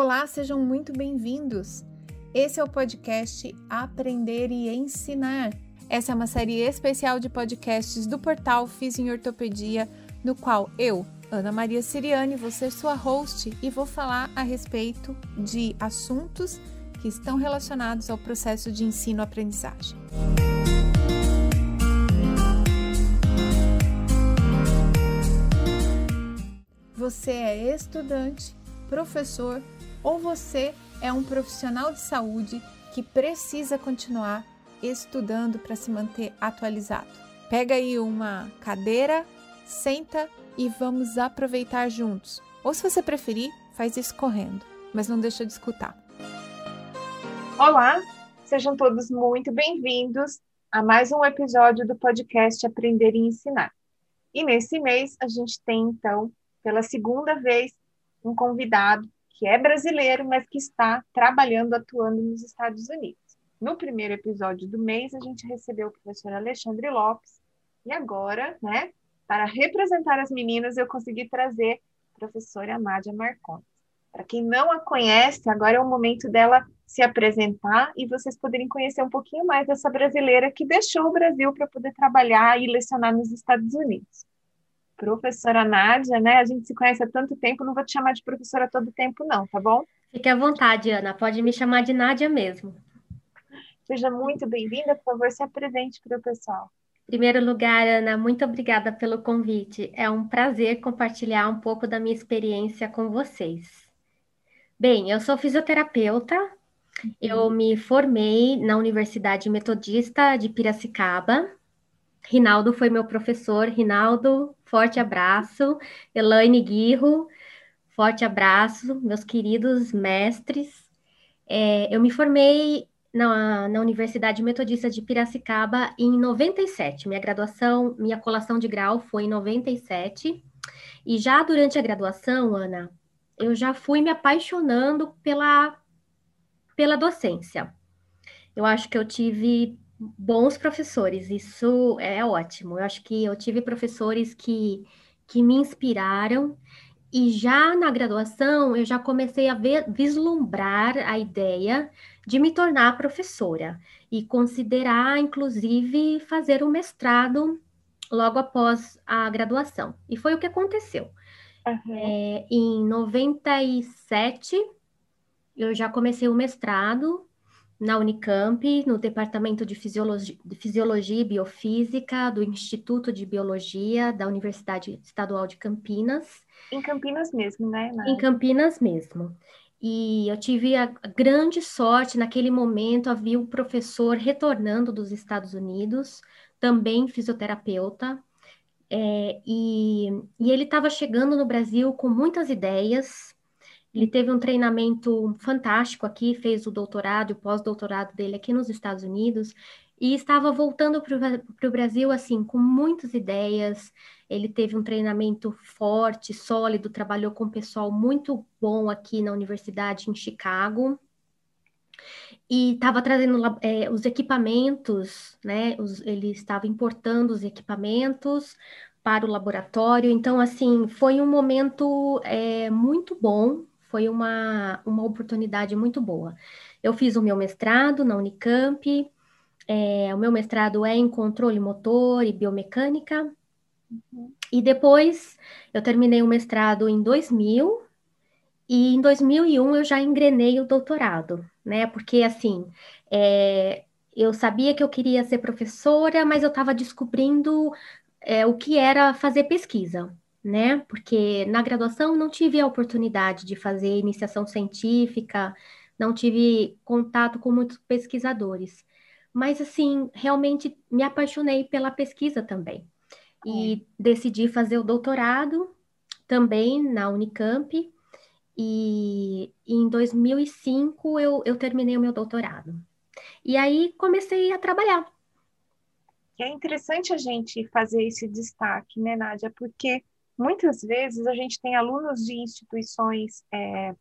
Olá, sejam muito bem-vindos. Esse é o podcast Aprender e Ensinar. Essa é uma série especial de podcasts do portal Fiz em Ortopedia, no qual eu, Ana Maria Siriane, vou ser sua host e vou falar a respeito de assuntos que estão relacionados ao processo de ensino-aprendizagem. Você é estudante, professor ou você é um profissional de saúde que precisa continuar estudando para se manter atualizado. Pega aí uma cadeira, senta e vamos aproveitar juntos. Ou se você preferir, faz isso correndo, mas não deixa de escutar. Olá, sejam todos muito bem-vindos a mais um episódio do podcast Aprender e Ensinar. E nesse mês a gente tem então, pela segunda vez, um convidado que é brasileiro, mas que está trabalhando, atuando nos Estados Unidos. No primeiro episódio do mês, a gente recebeu o professor Alexandre Lopes, e agora, né, para representar as meninas, eu consegui trazer a professora Nádia Marcondes. Para quem não a conhece, agora é o momento dela se apresentar e vocês poderem conhecer um pouquinho mais dessa brasileira que deixou o Brasil para poder trabalhar e lecionar nos Estados Unidos professora Nádia, né? A gente se conhece há tanto tempo, não vou te chamar de professora todo tempo, não, tá bom? Fique à vontade, Ana, pode me chamar de Nádia mesmo. Seja muito bem-vinda, por favor, se apresente para o pessoal. Em primeiro lugar, Ana, muito obrigada pelo convite. É um prazer compartilhar um pouco da minha experiência com vocês. Bem, eu sou fisioterapeuta, eu me formei na Universidade Metodista de Piracicaba, Rinaldo foi meu professor. Rinaldo, forte abraço. Elaine Guirro, forte abraço, meus queridos mestres. É, eu me formei na, na Universidade Metodista de Piracicaba em 97. Minha graduação, minha colação de grau foi em 97. E já durante a graduação, Ana, eu já fui me apaixonando pela, pela docência. Eu acho que eu tive bons professores, isso é ótimo. Eu acho que eu tive professores que, que me inspiraram, e já na graduação eu já comecei a ver, vislumbrar a ideia de me tornar professora e considerar, inclusive, fazer um mestrado logo após a graduação. E foi o que aconteceu. Uhum. É, em 97, eu já comecei o mestrado na Unicamp, no Departamento de Fisiologia, de Fisiologia, e Biofísica do Instituto de Biologia da Universidade Estadual de Campinas. Em Campinas mesmo, né? Em Campinas mesmo. E eu tive a grande sorte, naquele momento havia um professor retornando dos Estados Unidos, também fisioterapeuta, é, e, e ele estava chegando no Brasil com muitas ideias, ele teve um treinamento fantástico aqui, fez o doutorado e o pós-doutorado dele aqui nos Estados Unidos e estava voltando para o Brasil assim com muitas ideias. Ele teve um treinamento forte, sólido, trabalhou com um pessoal muito bom aqui na universidade em Chicago e estava trazendo é, os equipamentos, né? Os, ele estava importando os equipamentos para o laboratório. Então, assim, foi um momento é, muito bom foi uma, uma oportunidade muito boa. Eu fiz o meu mestrado na Unicamp, é, o meu mestrado é em controle motor e biomecânica, uhum. e depois eu terminei o mestrado em 2000, e em 2001 eu já engrenei o doutorado, né? Porque assim, é, eu sabia que eu queria ser professora, mas eu estava descobrindo é, o que era fazer pesquisa né? Porque na graduação não tive a oportunidade de fazer iniciação científica, não tive contato com muitos pesquisadores. Mas, assim, realmente me apaixonei pela pesquisa também. E é. decidi fazer o doutorado também na Unicamp. E em 2005 eu, eu terminei o meu doutorado. E aí comecei a trabalhar. É interessante a gente fazer esse destaque, né, Nádia? Porque Muitas vezes a gente tem alunos de instituições é,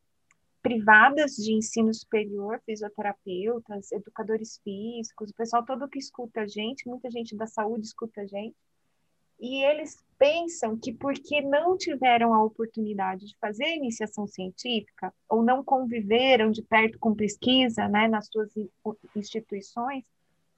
privadas de ensino superior, fisioterapeutas, educadores físicos, o pessoal todo que escuta a gente, muita gente da saúde escuta a gente, e eles pensam que porque não tiveram a oportunidade de fazer iniciação científica ou não conviveram de perto com pesquisa, né, nas suas instituições,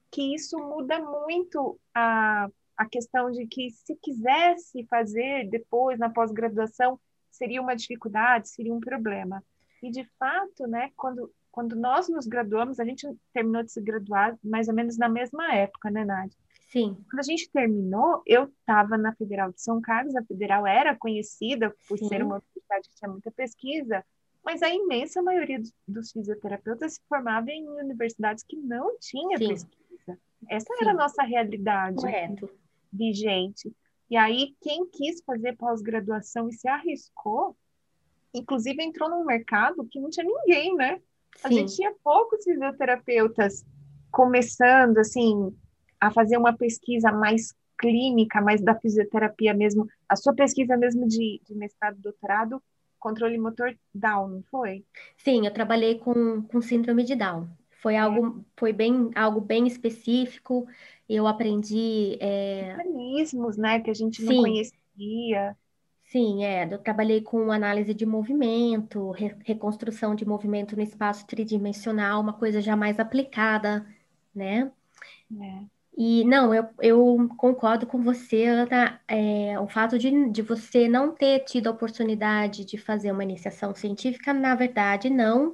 que isso muda muito a, a questão de que se quisesse fazer depois na pós-graduação seria uma dificuldade, seria um problema. E de fato, né, quando quando nós nos graduamos, a gente terminou de se graduar mais ou menos na mesma época, né, Nádia? Sim. Quando a gente terminou, eu estava na Federal de São Carlos, a Federal era conhecida por Sim. ser uma universidade que tinha muita pesquisa, mas a imensa maioria dos, fisioterapeutas se formava em universidades que não tinha Sim. pesquisa. Essa Sim. era a nossa realidade Correto. Vigente. E aí, quem quis fazer pós-graduação e se arriscou, inclusive entrou num mercado que não tinha ninguém, né? A gente tinha poucos fisioterapeutas começando, assim, a fazer uma pesquisa mais clínica, mais da fisioterapia mesmo, a sua pesquisa mesmo de, de mestrado, doutorado, controle motor Down, não foi? Sim, eu trabalhei com, com síndrome de Down. Foi é. algo, foi bem, algo bem específico. Eu aprendi é... mecanismos, né, que a gente não Sim. conhecia. Sim, é. Eu trabalhei com análise de movimento, re reconstrução de movimento no espaço tridimensional, uma coisa já mais aplicada, né? É. E não, eu, eu concordo com você, Ana. É, o fato de, de você não ter tido a oportunidade de fazer uma iniciação científica, na verdade, não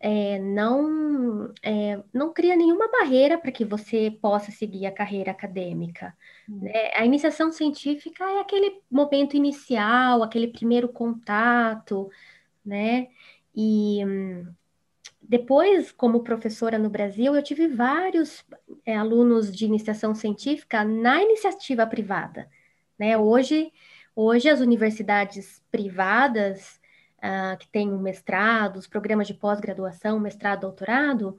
é, não, é, não cria nenhuma barreira para que você possa seguir a carreira acadêmica. Hum. Né? A iniciação científica é aquele momento inicial, aquele primeiro contato, né? E depois, como professora no Brasil, eu tive vários é, alunos de iniciação científica na iniciativa privada. Né? Hoje, hoje as universidades privadas uh, que tem um mestrado, os programas de pós-graduação, mestrado, doutorado,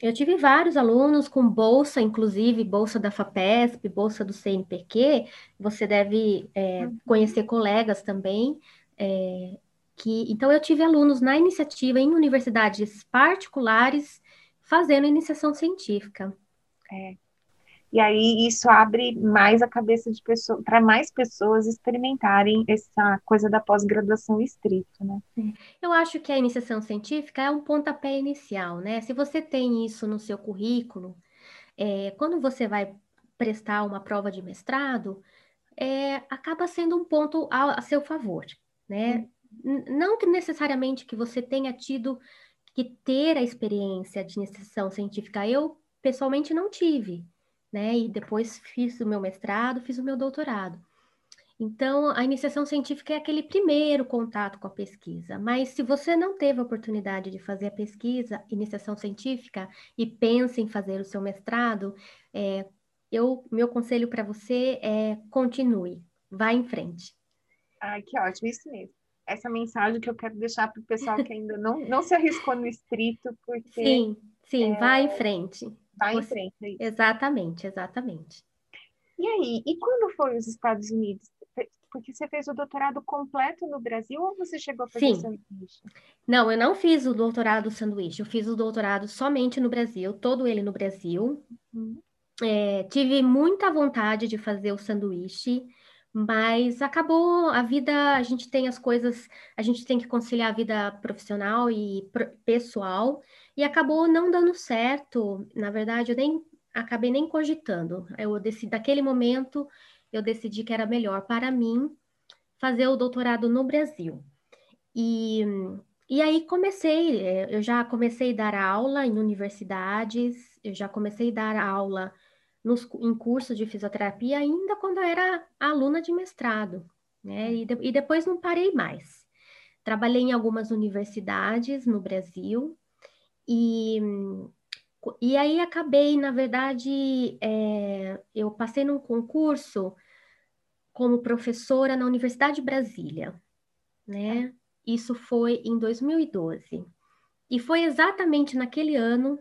eu tive vários alunos com bolsa, inclusive bolsa da FAPESP, bolsa do CNPq. Você deve é, uhum. conhecer colegas também. É, que, então, eu tive alunos na iniciativa em universidades particulares fazendo iniciação científica. É. E aí isso abre mais a cabeça de pessoas, para mais pessoas experimentarem essa coisa da pós-graduação estrito, né? Eu acho que a iniciação científica é um pontapé inicial, né? Se você tem isso no seu currículo, é, quando você vai prestar uma prova de mestrado, é, acaba sendo um ponto a, a seu favor, né? Não que necessariamente que você tenha tido que ter a experiência de iniciação científica. Eu, pessoalmente, não tive né? E depois fiz o meu mestrado, fiz o meu doutorado. Então, a iniciação científica é aquele primeiro contato com a pesquisa, mas se você não teve a oportunidade de fazer a pesquisa, iniciação científica, e pensa em fazer o seu mestrado, é, eu, meu conselho para você é continue, vá em frente. Ah, que ótimo, isso mesmo. Essa mensagem que eu quero deixar para o pessoal que ainda não, não se arriscou no estrito, porque... Sim, sim, é... vá em frente. Vai em frente. Exatamente, exatamente. E aí, e quando foi os Estados Unidos? Porque você fez o doutorado completo no Brasil ou você chegou a fazer Sim. sanduíche? Não, eu não fiz o doutorado sanduíche, eu fiz o doutorado somente no Brasil, todo ele no Brasil. Uhum. É, tive muita vontade de fazer o sanduíche, mas acabou a vida, a gente tem as coisas, a gente tem que conciliar a vida profissional e pessoal, e acabou não dando certo. Na verdade, eu nem acabei nem cogitando. Eu decidi, naquele momento, eu decidi que era melhor para mim fazer o doutorado no Brasil. E, e aí comecei, é, eu já comecei a dar aula em universidades, eu já comecei a dar aula nos, em cursos de fisioterapia ainda quando eu era aluna de mestrado, né? E, de, e depois não parei mais. Trabalhei em algumas universidades no Brasil, e, e aí acabei, na verdade, é, eu passei num concurso como professora na Universidade de Brasília, né? Isso foi em 2012. E foi exatamente naquele ano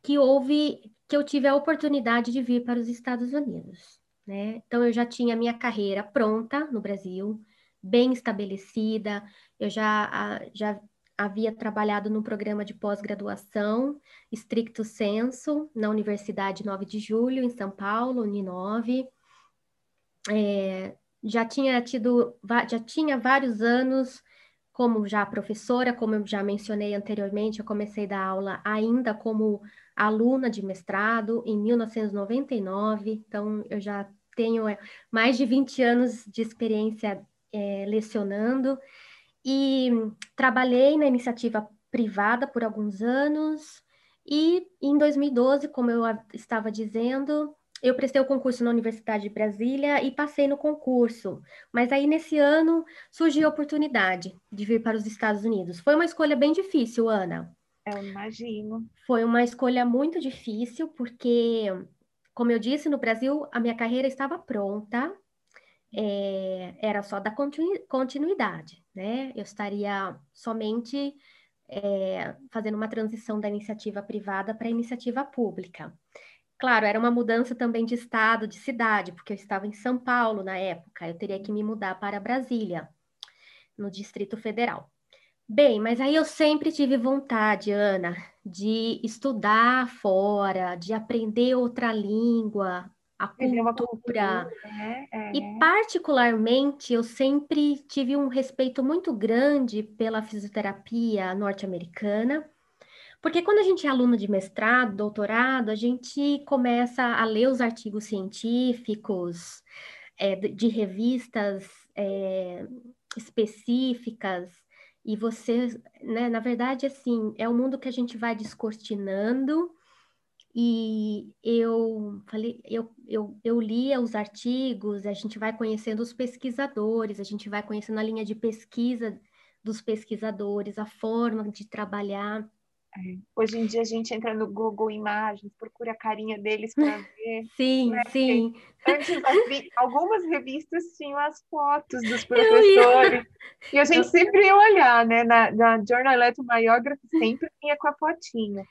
que houve que eu tive a oportunidade de vir para os Estados Unidos, né? Então eu já tinha minha carreira pronta no Brasil, bem estabelecida, eu já já havia trabalhado no programa de pós-graduação, estricto senso, na Universidade 9 de Julho, em São Paulo, Uninove. É, já tinha tido, já tinha vários anos como já professora, como eu já mencionei anteriormente, eu comecei a dar aula ainda como aluna de mestrado em 1999, então eu já tenho é, mais de 20 anos de experiência é, lecionando e trabalhei na iniciativa privada por alguns anos e em 2012, como eu estava dizendo, eu prestei o concurso na Universidade de Brasília e passei no concurso. Mas aí, nesse ano, surgiu a oportunidade de vir para os Estados Unidos. Foi uma escolha bem difícil, Ana. Eu imagino. Foi uma escolha muito difícil, porque, como eu disse, no Brasil, a minha carreira estava pronta. É, era só da continuidade, né? Eu estaria somente é, fazendo uma transição da iniciativa privada para a iniciativa pública. Claro, era uma mudança também de estado, de cidade, porque eu estava em São Paulo na época, eu teria que me mudar para Brasília, no Distrito Federal. Bem, mas aí eu sempre tive vontade, Ana, de estudar fora, de aprender outra língua, a cultura. cultura né? é. E, particularmente, eu sempre tive um respeito muito grande pela fisioterapia norte-americana porque quando a gente é aluno de mestrado, doutorado, a gente começa a ler os artigos científicos é, de revistas é, específicas, e você, né, na verdade, assim, é um mundo que a gente vai descortinando, e eu falei, eu, eu, eu lia os artigos, a gente vai conhecendo os pesquisadores, a gente vai conhecendo a linha de pesquisa dos pesquisadores, a forma de trabalhar. É. Hoje em dia a gente entra no Google Imagens, procura a carinha deles para ver. Sim, né? sim. Antes, algumas revistas tinham as fotos dos professores. E a gente sempre ia olhar, né? Na, na Journal Electromyography sempre tinha com a fotinha.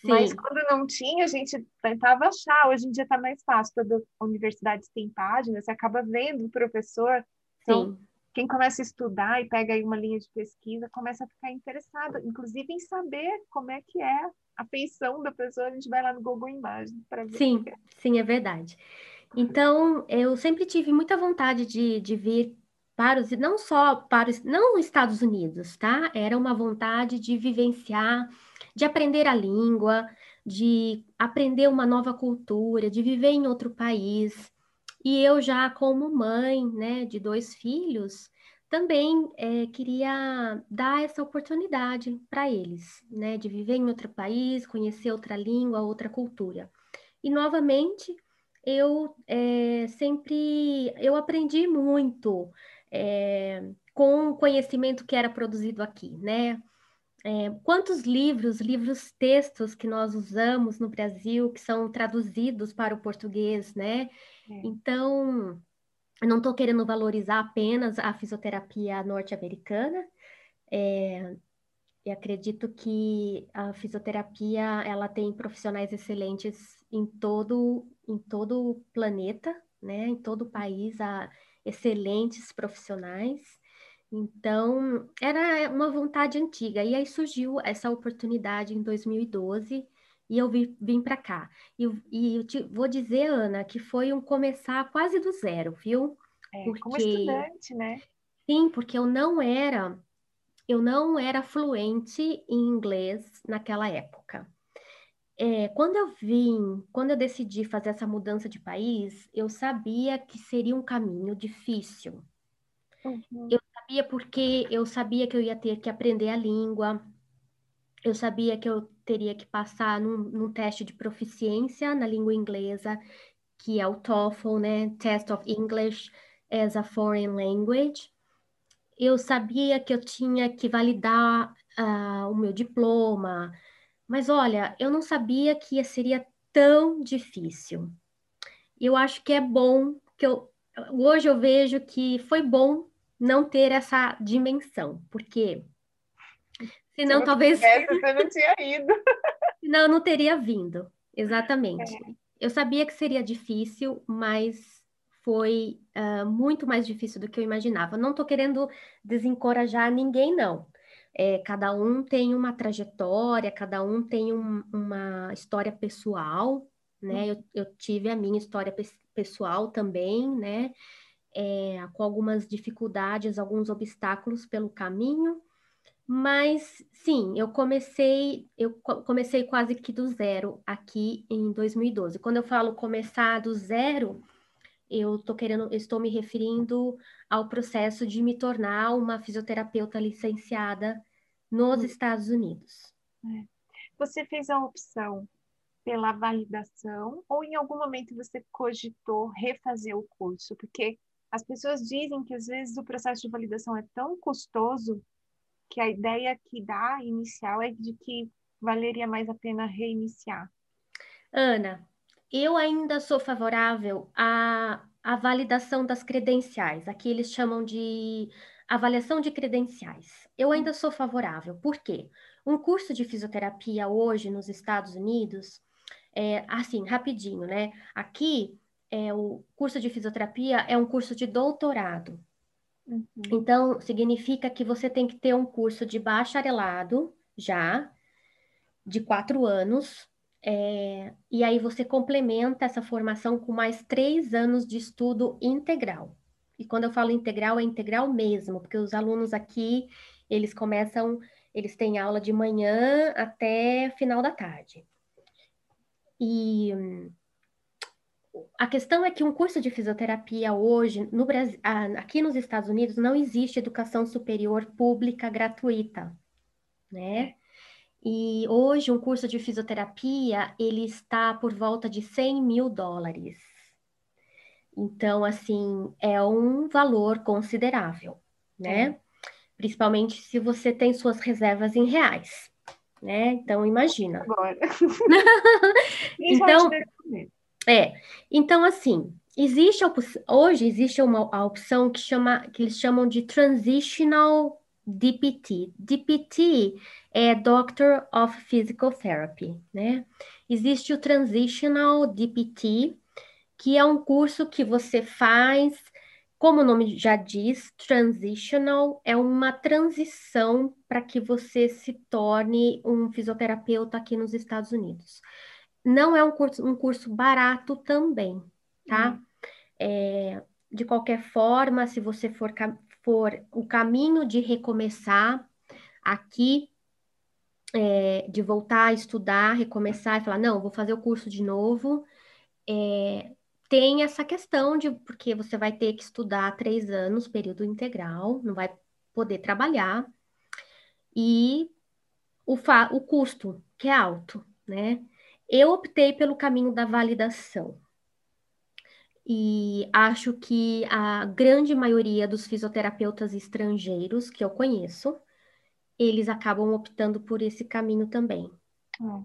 Sim. Mas quando não tinha, a gente tentava achar. Hoje em dia está mais fácil, toda universidade tem páginas, você acaba vendo o professor. Então, Sim quem começa a estudar e pega aí uma linha de pesquisa começa a ficar interessado, inclusive em saber como é que é a feição da pessoa. A gente vai lá no Google Imagens para ver. Sim, é. sim, é verdade. Então, eu sempre tive muita vontade de, de vir para os, não só para os, não os Estados Unidos, tá? Era uma vontade de vivenciar, de aprender a língua, de aprender uma nova cultura, de viver em outro país. E eu já como mãe, né, de dois filhos, também é, queria dar essa oportunidade para eles, né, de viver em outro país, conhecer outra língua, outra cultura. E novamente, eu é, sempre, eu aprendi muito é, com o conhecimento que era produzido aqui, né? É, quantos livros, livros textos que nós usamos no Brasil que são traduzidos para o português, né? É. Então, eu não estou querendo valorizar apenas a fisioterapia norte-americana. É, e acredito que a fisioterapia ela tem profissionais excelentes em todo em todo o planeta, né? Em todo o país há excelentes profissionais. Então, era uma vontade antiga. E aí surgiu essa oportunidade em 2012 e eu vim, vim para cá. E, e eu te, vou dizer, Ana, que foi um começar quase do zero, viu? É, porque, como estudante, né? Sim, porque eu não era, eu não era fluente em inglês naquela época. É, quando eu vim, quando eu decidi fazer essa mudança de país, eu sabia que seria um caminho difícil. Uhum. Eu sabia porque eu sabia que eu ia ter que aprender a língua, eu sabia que eu teria que passar num, num, teste de proficiência na língua inglesa, que é o TOEFL, né? Test of English as a Foreign Language. Eu sabia que eu tinha que validar uh, o meu diploma, mas olha, eu não sabia que seria tão difícil. Eu acho que é bom que eu hoje eu vejo que foi bom não ter essa dimensão, porque Senão, talvez. você não tinha ido. Não, não teria vindo. Exatamente. É. Eu sabia que seria difícil, mas foi uh, muito mais difícil do que eu imaginava. Não estou querendo desencorajar ninguém, não. É, cada um tem uma trajetória, cada um tem um, uma história pessoal, né? Eu, eu, tive a minha história pe pessoal também, né? É, com algumas dificuldades, alguns obstáculos pelo caminho, mas sim, eu comecei, eu comecei quase que do zero aqui em 2012. Quando eu falo começar do zero, eu estou querendo, estou me referindo ao processo de me tornar uma fisioterapeuta licenciada nos hum. Estados Unidos. É. Você fez a opção pela validação ou em algum momento você cogitou refazer o curso? Porque as pessoas dizem que às vezes o processo de validação é tão custoso que a ideia que dá inicial é de que valeria mais a pena reiniciar. Ana, eu ainda sou favorável à, à validação das credenciais. Aqui eles chamam de avaliação de credenciais. Eu ainda sou favorável. Por quê? Um curso de fisioterapia hoje nos Estados Unidos, é, assim, rapidinho, né? Aqui, é, o curso de fisioterapia é um curso de doutorado. Uhum. Então, significa que você tem que ter um curso de bacharelado já, de quatro anos, é, e aí você complementa essa formação com mais três anos de estudo integral. E quando eu falo integral, é integral mesmo, porque os alunos aqui, eles começam, eles têm aula de manhã até final da tarde. E a questão é que um curso de fisioterapia hoje, no Brasil, aqui nos Estados Unidos, não existe educação superior pública gratuita, né? E hoje um curso de fisioterapia, ele está por volta de 100 mil dólares. Então, assim, é um valor considerável, né? É. Principalmente se você tem suas reservas em reais, né? Então, imagina. Agora. então, é, então assim, existe hoje existe uma a opção que chama que eles chamam de transitional DPT. DPT é Doctor of Physical Therapy, né? Existe o Transitional DPT, que é um curso que você faz, como o nome já diz, transitional é uma transição para que você se torne um fisioterapeuta aqui nos Estados Unidos. Não é um curso, um curso barato também, tá? Uhum. É, de qualquer forma, se você for, for o caminho de recomeçar aqui, é, de voltar a estudar, recomeçar e falar, não, vou fazer o curso de novo, é, tem essa questão de, porque você vai ter que estudar três anos, período integral, não vai poder trabalhar, e o, o custo, que é alto, né? Eu optei pelo caminho da validação. E acho que a grande maioria dos fisioterapeutas estrangeiros que eu conheço, eles acabam optando por esse caminho também. É.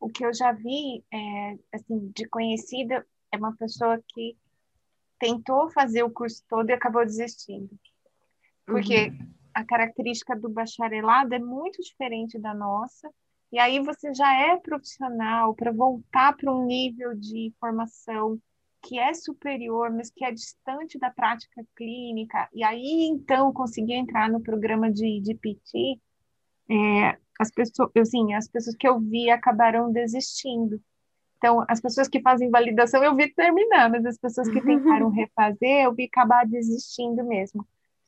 O que eu já vi, é, assim, de conhecida, é uma pessoa que tentou fazer o curso todo e acabou desistindo. Porque uhum. a característica do bacharelado é muito diferente da nossa, e aí você já é profissional para voltar para um nível de formação que é superior, mas que é distante da prática clínica, e aí então conseguir entrar no programa de, de PT, é, as pessoas, assim, as pessoas que eu vi acabaram desistindo. Então, as pessoas que fazem validação eu vi terminar, mas as pessoas que tentaram refazer eu vi acabar desistindo mesmo.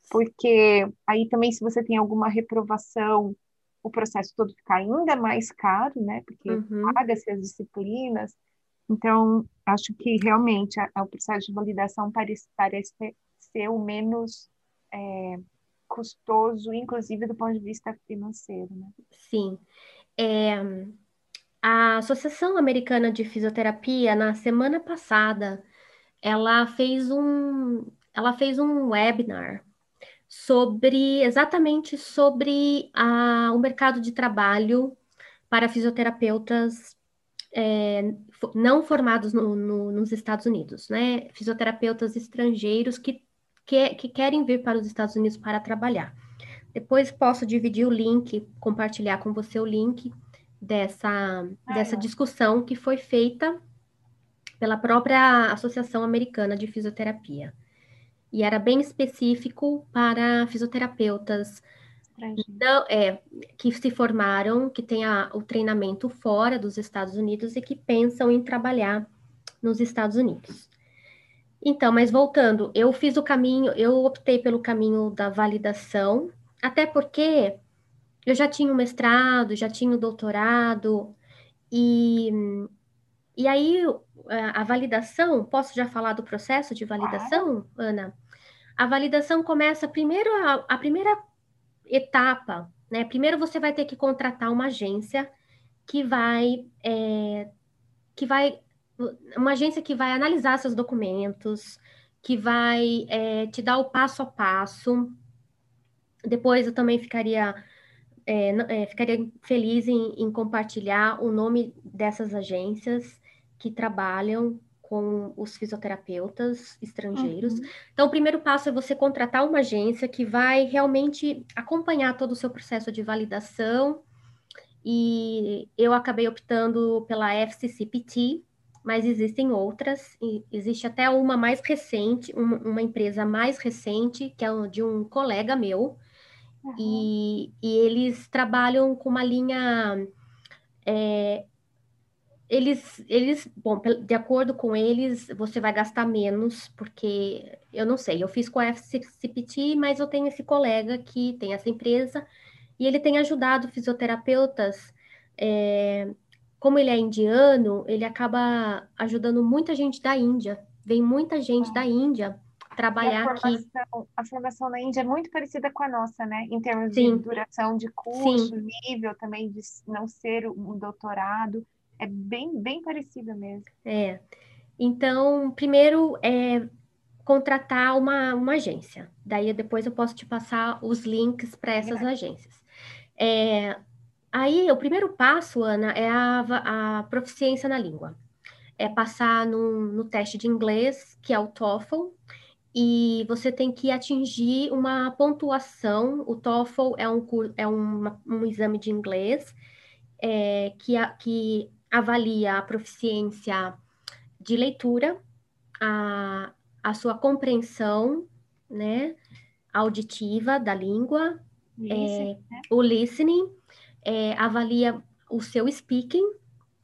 Porque aí também, se você tem alguma reprovação o processo todo fica ainda mais caro, né? Porque uhum. paga-se as disciplinas. Então, acho que realmente a, a, o processo de validação parece, parece ser o menos é, custoso, inclusive do ponto de vista financeiro, né? Sim. É, a Associação Americana de Fisioterapia, na semana passada, ela fez um, ela fez um webinar sobre exatamente sobre a, o mercado de trabalho para fisioterapeutas é, não formados no, no, nos Estados Unidos, né? Fisioterapeutas estrangeiros que, que, que querem vir para os Estados Unidos para trabalhar. Depois posso dividir o link, compartilhar com você o link dessa, dessa discussão que foi feita pela própria Associação Americana de Fisioterapia e era bem específico para fisioterapeutas não, é, que se formaram, que têm o treinamento fora dos Estados Unidos e que pensam em trabalhar nos Estados Unidos. Então, mas voltando, eu fiz o caminho, eu optei pelo caminho da validação, até porque eu já tinha o mestrado, já tinha o doutorado, e, e aí a validação, posso já falar do processo de validação, Ana? A validação começa primeiro, a, a primeira etapa, né? Primeiro você vai ter que contratar uma agência que vai, é, que vai, uma agência que vai analisar seus documentos, que vai é, te dar o passo a passo. Depois eu também ficaria é, é, ficaria feliz em, em, compartilhar o nome dessas agências que trabalham com os fisioterapeutas estrangeiros. Uhum. Então, o primeiro passo é você contratar uma agência que vai realmente acompanhar todo o seu processo de validação. E eu acabei optando pela FCCPT, mas existem outras. existe até uma mais recente, uma, uma empresa mais recente, que é de um colega meu, Uhum. E, e eles trabalham com uma linha. É, eles, eles, bom, de acordo com eles, você vai gastar menos, porque eu não sei, eu fiz com a FCPT, mas eu tenho esse colega que tem essa empresa e ele tem ajudado fisioterapeutas. É, como ele é indiano, ele acaba ajudando muita gente da Índia. Vem muita gente da Índia trabalhar a formação, aqui. A formação na Índia é muito parecida com a nossa, né? Em termos Sim. de duração de curso, Sim. nível também de não ser um doutorado. É bem, bem parecida mesmo. É. Então, primeiro é contratar uma, uma agência. Daí depois eu posso te passar os links para essas é. agências. É, aí, o primeiro passo, Ana, é a, a proficiência na língua. É passar no, no teste de inglês, que é o TOEFL, e você tem que atingir uma pontuação. O TOEFL é um, é uma, um exame de inglês é, que, a, que avalia a proficiência de leitura, a, a sua compreensão né, auditiva da língua, é, né? o listening, é, avalia o seu speaking,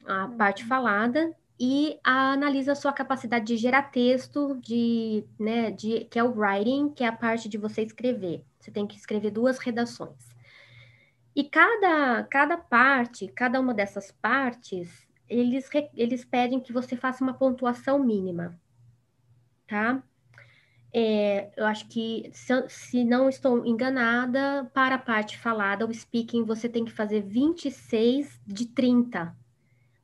a parte uhum. falada, e analisa a sua capacidade de gerar texto, de, né, de, que é o writing, que é a parte de você escrever. Você tem que escrever duas redações. E cada, cada parte, cada uma dessas partes, eles, eles pedem que você faça uma pontuação mínima, tá? É, eu acho que, se, se, não estou enganada, para a parte falada, o speaking, você tem que fazer 26 de 30,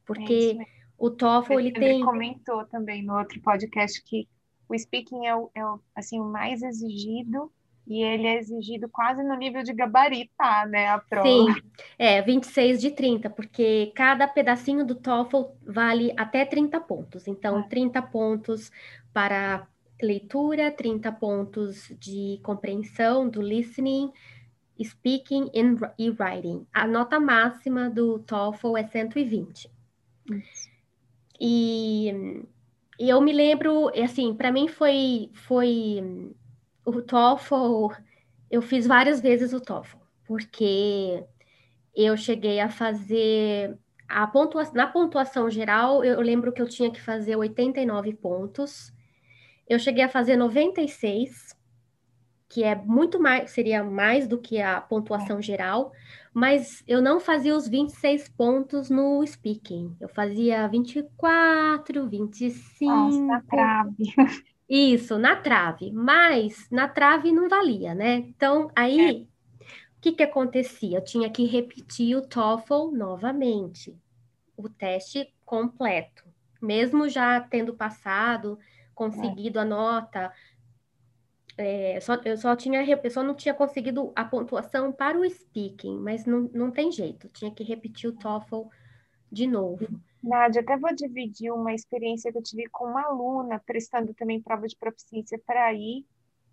porque... É o TOEFL, ele tem... comentou também no outro podcast que o speaking é o, é o, assim, o mais exigido e ele é exigido quase no nível de gabaritar, né, a prova. Sim, é 26 de 30, porque cada pedacinho do TOEFL vale até 30 pontos. Então, ah. 30 pontos para leitura, 30 pontos de compreensão, do listening, speaking e writing. A nota máxima do TOEFL é 120. Isso. E, e eu me lembro, assim, para mim foi, foi o TOEFL, eu fiz várias vezes o TOEFL, porque eu cheguei a fazer a pontua, na pontuação geral, eu lembro que eu tinha que fazer 89 pontos. Eu cheguei a fazer 96, que é muito mais, seria mais do que a pontuação é. geral, mas eu não fazia os 26 pontos no speaking. Eu fazia 24, 25. Nossa, na trave. Isso, na trave. Mas na trave não valia, né? Então, aí, é. o que que acontecia? Eu tinha que repetir o TOEFL novamente, o teste completo. Mesmo já tendo passado, conseguido é. a nota, é, só, eu só tinha, eu só não tinha conseguido a pontuação para o speaking, mas não, não tem jeito, tinha que repetir o TOEFL de novo. Nádia, até vou dividir uma experiência que eu tive com uma aluna prestando também prova de proficiência para ir.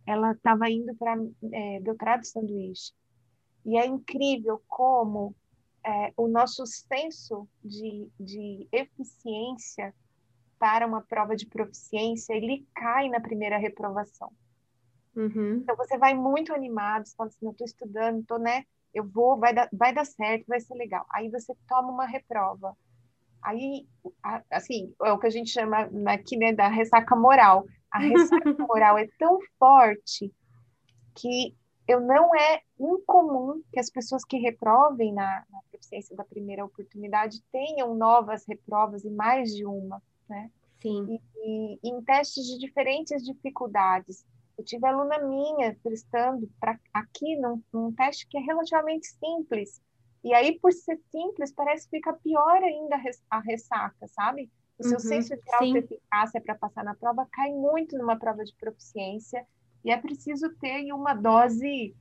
Ela estava indo para é, doutorado sanduíche. E é incrível como é, o nosso senso de, de eficiência para uma prova de proficiência, ele cai na primeira reprovação. Uhum. Então você vai muito animado, você fala assim, eu estou estudando, tô, né? Eu vou, vai dar, vai dar certo, vai ser legal. Aí você toma uma reprova. Aí, assim, é o que a gente chama aqui, né, da ressaca moral. A ressaca moral é tão forte que eu não é incomum que as pessoas que reprovem na, na proficiência da primeira oportunidade tenham novas reprovas e mais de uma, né? Sim. E, e em testes de diferentes dificuldades. Eu tive aluna minha prestando para aqui num, num teste que é relativamente simples. E aí, por ser simples, parece que fica pior ainda a ressaca, sabe? O seu uhum, senso de auto-eficácia para passar na prova cai muito numa prova de proficiência e é preciso ter uma dose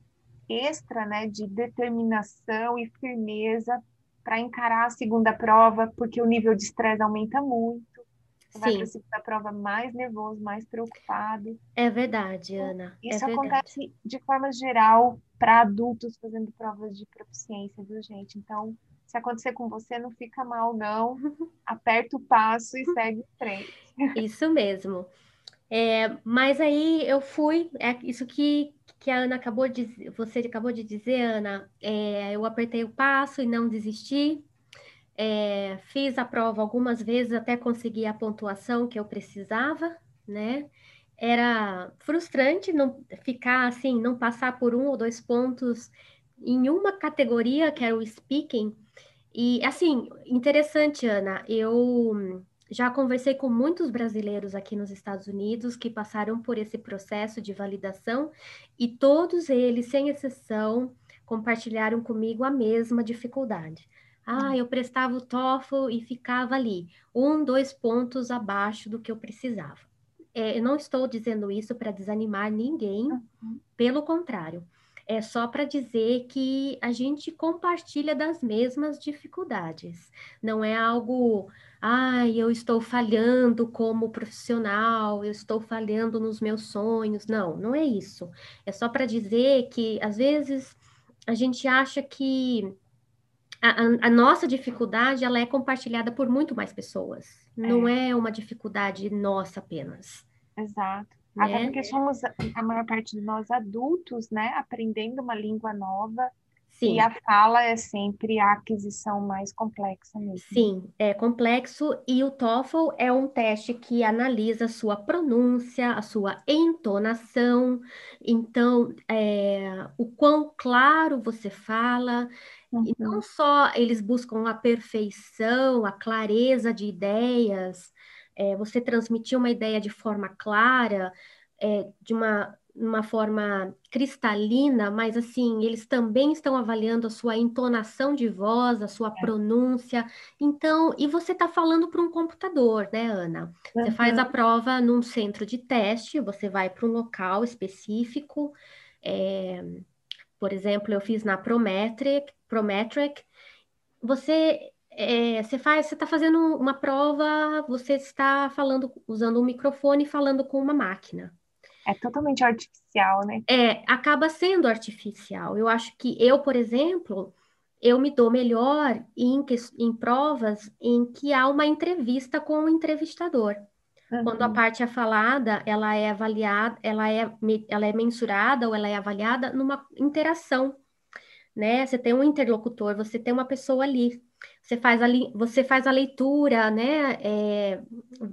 extra né, de determinação e firmeza para encarar a segunda prova, porque o nível de estresse aumenta muito. Você Sim. vai para a prova mais nervoso, mais preocupado. É verdade, então, Ana. Isso é acontece verdade. de forma geral para adultos fazendo provas de proficiência, viu, gente? Então, se acontecer com você, não fica mal, não. Aperta o passo e segue em frente. Isso mesmo. É, mas aí eu fui, é isso que, que a Ana acabou de você acabou de dizer, Ana, é, eu apertei o passo e não desisti. É, fiz a prova algumas vezes até conseguir a pontuação que eu precisava, né? Era frustrante não ficar assim, não passar por um ou dois pontos em uma categoria, que era o speaking. E assim, interessante, Ana, eu já conversei com muitos brasileiros aqui nos Estados Unidos que passaram por esse processo de validação e todos eles, sem exceção, compartilharam comigo a mesma dificuldade. Ah, eu prestava o TOEFL e ficava ali, um, dois pontos abaixo do que eu precisava. É, eu não estou dizendo isso para desanimar ninguém, uhum. pelo contrário, é só para dizer que a gente compartilha das mesmas dificuldades. Não é algo, ai, eu estou falhando como profissional, eu estou falhando nos meus sonhos. Não, não é isso. É só para dizer que às vezes a gente acha que a, a, nossa dificuldade ela é compartilhada por muito mais pessoas. É. Não é uma dificuldade nossa apenas. Exato. Né? Até porque somos a maior parte de nós adultos, né, aprendendo uma língua nova. Sim. E a fala é sempre a aquisição mais complexa mesmo. Sim, é complexo e o TOEFL é um teste que analisa a sua pronúncia, a sua entonação, então é, o quão claro você fala, Uhum. E não só eles buscam a perfeição, a clareza de ideias, é, você transmitir uma ideia de forma clara, é, de uma, uma forma cristalina, mas assim, eles também estão avaliando a sua entonação de voz, a sua é. pronúncia. Então, e você está falando para um computador, né, Ana? Uhum. Você faz a uhum. prova num centro de teste, você vai para um local específico. É, por exemplo, eu fiz na Prometric, Prometric. Você, é, você faz, você está fazendo uma prova, você está falando, usando um microfone, falando com uma máquina. É totalmente artificial, né? É, acaba sendo artificial. Eu acho que eu, por exemplo, eu me dou melhor em, em provas em que há uma entrevista com o entrevistador. Uhum. Quando a parte é falada, ela é avaliada, ela é, ela é mensurada ou ela é avaliada numa interação, né? Você tem um interlocutor, você tem uma pessoa ali, você faz a, você faz a leitura, né? É,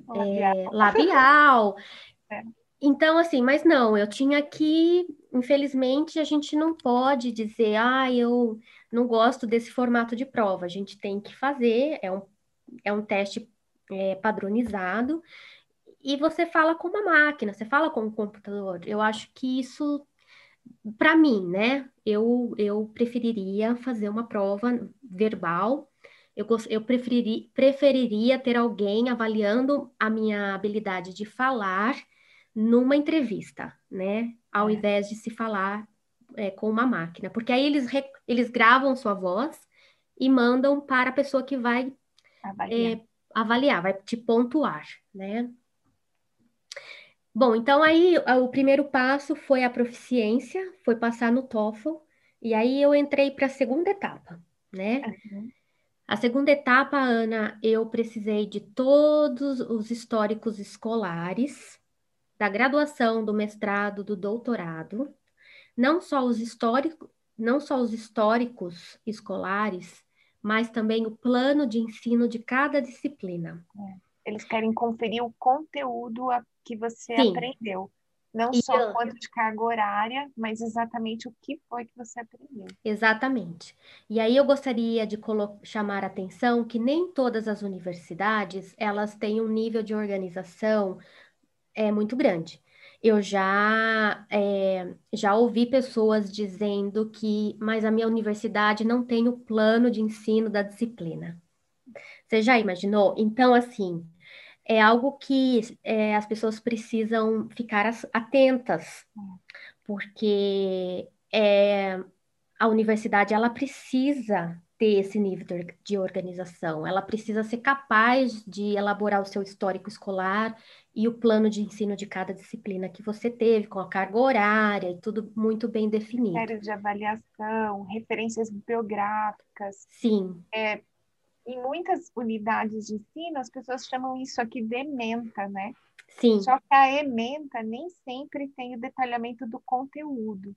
labial. É, labial. É. Então, assim, mas não, eu tinha que, infelizmente, a gente não pode dizer, ah, eu não gosto desse formato de prova. A gente tem que fazer, é um, é um teste é, padronizado, e você fala com uma máquina, você fala com um computador. Eu acho que isso, para mim, né? Eu, eu preferiria fazer uma prova verbal. Eu, eu preferiria, preferiria ter alguém avaliando a minha habilidade de falar numa entrevista, né? Ao é. invés de se falar é, com uma máquina. Porque aí eles, eles gravam sua voz e mandam para a pessoa que vai avaliar, é, avaliar vai te pontuar, né? Bom, então aí o primeiro passo foi a proficiência, foi passar no TOEFL, e aí eu entrei para a segunda etapa, né? Uhum. A segunda etapa, Ana, eu precisei de todos os históricos escolares, da graduação, do mestrado, do doutorado, não só os históricos, não só os históricos escolares, mas também o plano de ensino de cada disciplina. É. Eles querem conferir o conteúdo que você Sim. aprendeu. Não E só eu- quanto de carga horária, mas exatamente o que foi que você aprendeu. Exatamente. E aí eu gostaria de chamar a atenção que nem todas as universidades elas têm um nível de organização é muito grande. Eu já é, já ouvi pessoas dizendo que, mas a minha universidade não tem o plano de ensino da disciplina. Você já imaginou? Então, assim, é algo que é, as pessoas precisam ficar as- atentas, porque é, a universidade ela precisa ter esse nível de or- de organização, ela precisa ser capaz de elaborar o seu histórico escolar e o plano de ensino de cada disciplina que você teve, com a carga horária e tudo muito bem definido. Critérios de avaliação, referências bibliográficas. Sim, Em muitas unidades de ensino, as pessoas chamam isso aqui de ementa, né? sim, Só que a ementa nem sempre tem o detalhamento do conteúdo.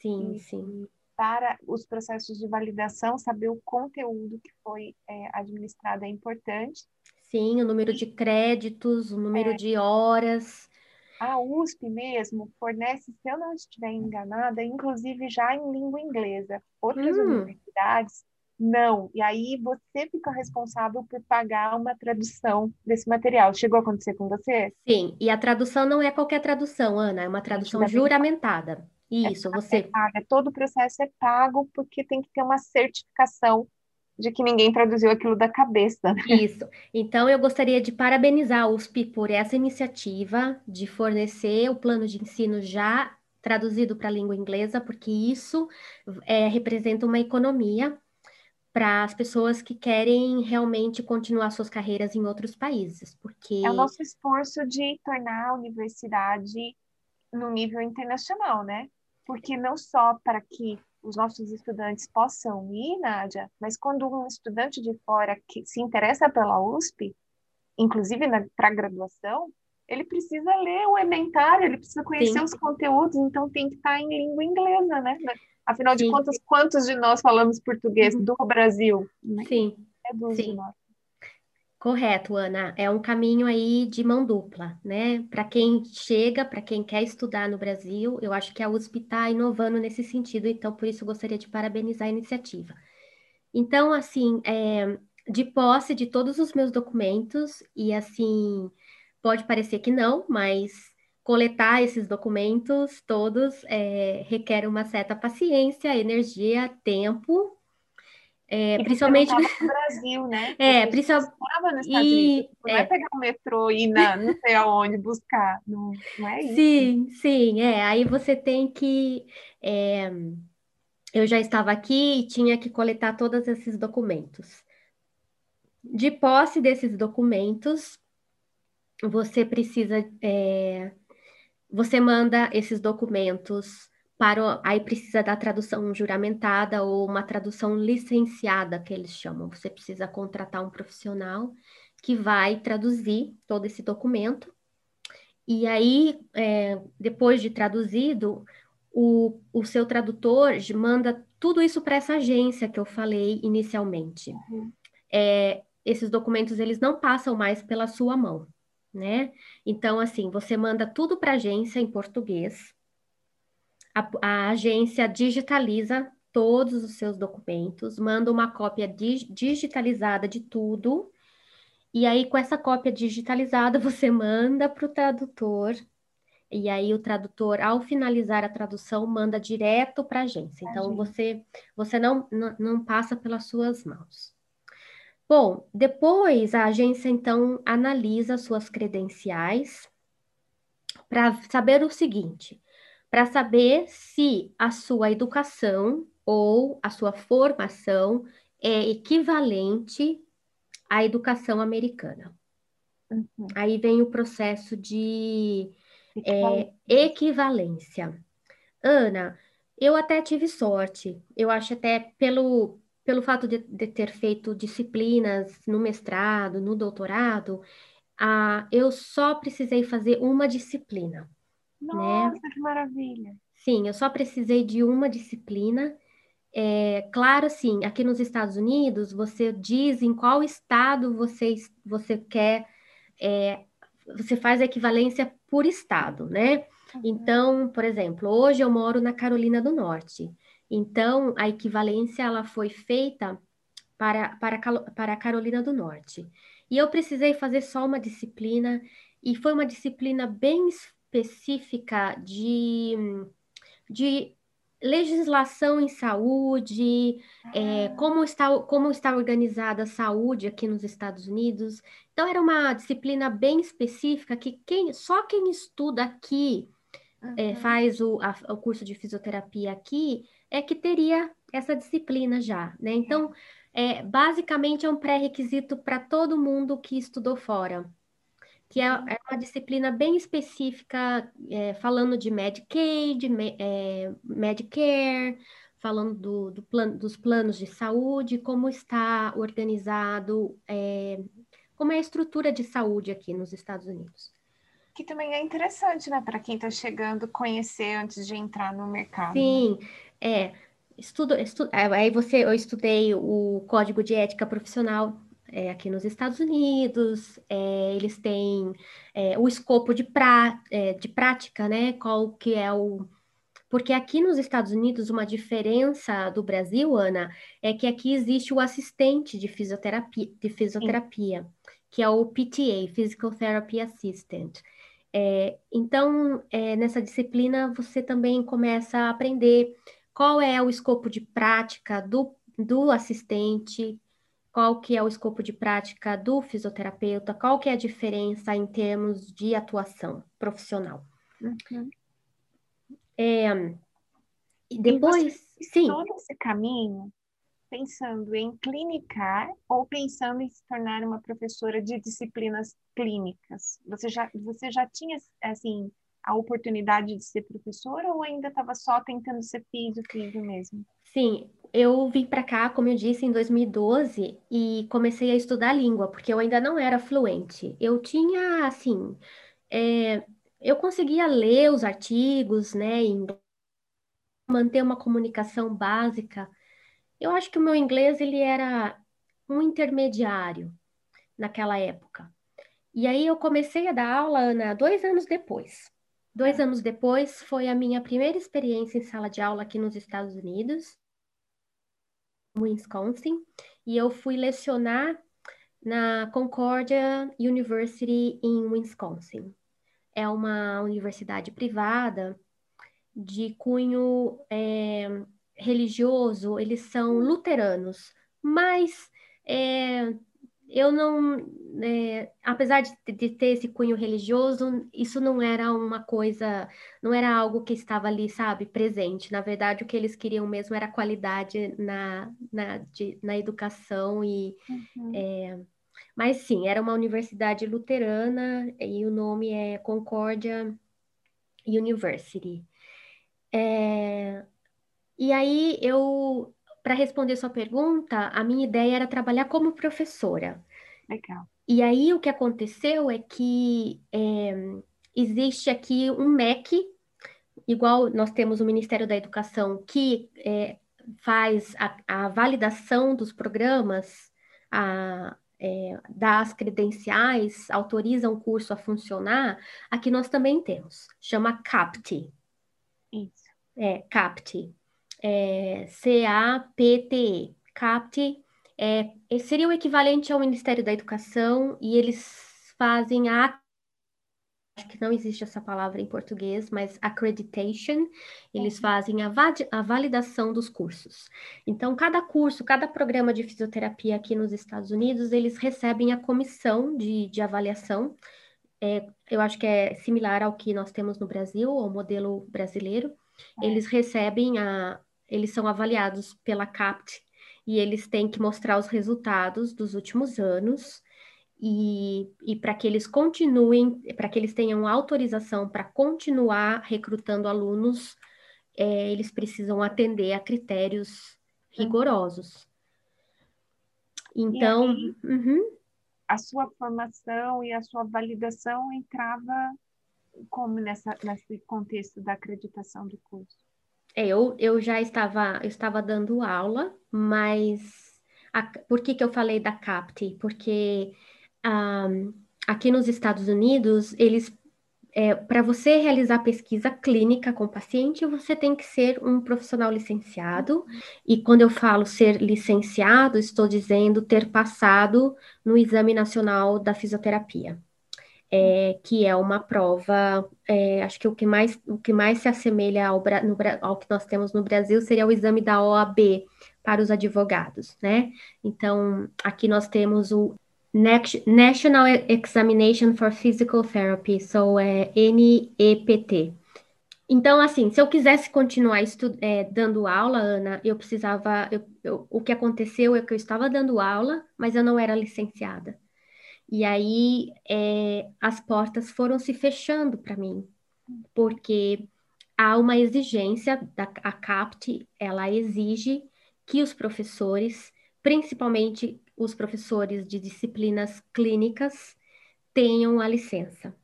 sim, E- sim. Para os processos de validação, saber o conteúdo que foi é, administrado é importante. Sim, o número de créditos, o número É. de horas. A USP mesmo fornece, se eu não estiver enganada, inclusive já em língua inglesa. Outras Hum. universidades, não. E aí você fica responsável por pagar uma tradução desse material. Chegou a acontecer com você? Sim, e a tradução não é qualquer tradução, Ana, é uma tradução ainda bem. juramentada. Isso, É você paga. Todo o processo é pago porque tem que ter uma certificação de que ninguém traduziu aquilo da cabeça. né? Isso. Então, eu gostaria de parabenizar a USP por essa iniciativa de fornecer o plano de ensino já traduzido para a língua inglesa, porque isso é, representa uma economia para as pessoas que querem realmente continuar suas carreiras em outros países, porque É o nosso esforço de tornar a universidade no nível internacional, né? Porque não só para que os nossos estudantes possam ir, Nádia, mas quando um estudante de fora que se interessa pela USP, inclusive para a graduação, ele precisa ler o elementar, ele precisa conhecer Sim. os conteúdos, então tem que estar em língua inglesa, né? Afinal de Sim. contas, quantos de nós falamos português Uhum. do Brasil? Né? sim, É dos Sim. nós. Correto, Ana. É um caminho aí de mão dupla, né? Para quem chega, para quem quer estudar no Brasil, eu acho que a USP está inovando nesse sentido, então por isso eu gostaria de parabenizar a iniciativa. Então, assim, é, de posse de todos os meus documentos, e assim, pode parecer que não, mas coletar esses documentos todos é, requer uma certa paciência, energia, tempo, é, E principalmente. no Brasil, né? É, Você principal- estava nos Estados E. Não é, pegar o metrô e ir na, não sei aonde buscar. Não, não é isso. Sim, sim, é. Aí você tem que. é, eu já estava aqui e tinha que coletar todos esses documentos. De posse desses documentos, você precisa. é, você manda esses documentos para. Aí precisa da tradução juramentada ou uma tradução licenciada, que eles chamam. Você precisa contratar um profissional que vai traduzir todo esse documento. E aí, é, depois de traduzido, o, o seu tradutor manda tudo isso para essa agência que eu falei inicialmente. Uhum. É, esses documentos, eles não passam mais pela sua mão, né? Então, assim, você manda tudo para a agência em português, a, a agência digitaliza todos os seus documentos, manda uma cópia dig- digitalizada de tudo, e aí, com essa cópia digitalizada, você manda para o tradutor, e aí o tradutor, ao finalizar a tradução, manda direto para a agência. Então, você, você não, não, não passa pelas suas mãos. Bom, depois a agência, então, analisa suas credenciais para saber o seguinte, para saber se a sua educação ou a sua formação é equivalente à educação americana. Uhum. Aí vem o processo de é, equivalência. Ana, eu até tive sorte. Eu acho até pelo, pelo fato de, de ter feito disciplinas no mestrado, no doutorado, ah, eu só precisei fazer uma disciplina. Nossa, que maravilha. Sim, eu só precisei de uma disciplina. É, claro, assim, aqui nos Estados Unidos, você diz em qual estado você, você quer é, você faz a equivalência por estado, né? Uhum. Então, por exemplo, hoje eu moro na Carolina do Norte. Então, a equivalência ela foi feita para, para, para a Carolina do Norte. E eu precisei fazer só uma disciplina, e foi uma disciplina bem específica de, de legislação em saúde, é, como, está, como está organizada a saúde aqui nos Estados Unidos. Então, era uma disciplina bem específica que quem, só quem estuda aqui, uhum. é, faz o, a, o curso de fisioterapia aqui, é que teria essa disciplina já, né? Então, é, basicamente é um pré-requisito para todo mundo que estudou fora que é, é uma disciplina bem específica, é, falando de Medicaid, é, Medicare, falando do, do plan, dos planos de saúde, como está organizado, é, como é a estrutura de saúde aqui nos Estados Unidos. Que também é interessante, né, para quem está chegando, conhecer antes de entrar no mercado. Sim, né? É. Estudo, estudo, aí você, eu estudei o Código de Ética Profissional é, aqui nos Estados Unidos, é, eles têm é, o escopo de, pra, é, de prática, né? Qual que é o. Porque aqui nos Estados Unidos, uma diferença do Brasil, Ana, é que aqui existe o assistente de fisioterapia, de fisioterapia que é o PTA, Physical Therapy Assistant. É, então, é, nessa disciplina, você também começa a aprender qual é o escopo de prática do, do assistente, qual que é o escopo de prática do fisioterapeuta, qual que é a diferença em termos de atuação profissional. Uhum. É, depois, sim. Todo esse caminho pensando em clinicar ou pensando em se tornar uma professora de disciplinas clínicas? Você já, você já tinha, assim, a oportunidade de ser professora ou ainda estava só tentando ser físico, mesmo? Sim, eu vim para cá, como eu disse, em 2012 e comecei a estudar língua, porque eu ainda não era fluente. Eu tinha, assim, é, eu conseguia ler os artigos, né, manter uma comunicação básica. Eu acho que o meu inglês ele era um intermediário naquela época. E aí eu comecei a dar aula, Ana, dois anos depois. Dois anos depois foi a minha primeira experiência em sala de aula aqui nos Estados Unidos. Wisconsin, e eu fui lecionar na Concordia University em Wisconsin. É uma universidade privada de cunho é, religioso, eles são luteranos, mas é, eu não, é, apesar de, de, ter esse cunho religioso, isso não era uma coisa, não era algo que estava ali, sabe, presente. Na verdade, o que eles queriam mesmo era qualidade na, na, de, na educação e uhum. é, mas sim, era uma universidade luterana e o nome é Concordia University. É, e aí eu para responder sua pergunta, a minha ideia era trabalhar como professora. Legal. E aí o que aconteceu é que é, existe aqui um MEC, igual nós temos o Ministério da Educação, que é, faz a, a, validação dos programas, a, é, das credenciais, autoriza um curso a funcionar, aqui nós também temos, chama CAPT. Isso. É, CAPT é, CAPTE. CAPT é, seria o equivalente ao Ministério da Educação e eles fazem a acho que não existe essa palavra em português, mas accreditation, eles uhum. fazem a, a, validação dos cursos. Então, cada curso, cada programa de fisioterapia aqui nos Estados Unidos, eles recebem a comissão de, de avaliação. É, eu acho que é similar ao que nós temos no Brasil, ao modelo brasileiro. É. Eles recebem a, eles são avaliados pela CAPT e eles têm que mostrar os resultados dos últimos anos e, e para que eles continuem, para que eles tenham autorização para continuar recrutando alunos, é, eles precisam atender a critérios rigorosos. Então, aí, uhum. a sua formação e a sua validação entrava como nessa, nesse contexto da acreditação do curso? É, eu, eu já estava, eu estava dando aula, mas a, por que, que eu falei da CAPT? Porque um, aqui nos Estados Unidos, eles é, para você realizar pesquisa clínica com paciente, você tem que ser um profissional licenciado. E quando eu falo ser licenciado, estou dizendo ter passado no Exame Nacional da Fisioterapia, é, que é uma prova. É, acho que o que mais, o que mais se assemelha ao, no, ao que nós temos no Brasil seria o exame da OAB para os advogados, né? Então, aqui nós temos o National Examination for Physical Therapy, so é NEPT. Então, assim, se eu quisesse continuar é, dando aula, Ana, eu precisava. Eu, eu, o que aconteceu é que eu estava dando aula, mas eu não era licenciada. E aí é, as portas foram se fechando para mim, porque há uma exigência da a CAPT, ela exige que os professores, principalmente os professores de disciplinas clínicas tenham a licença.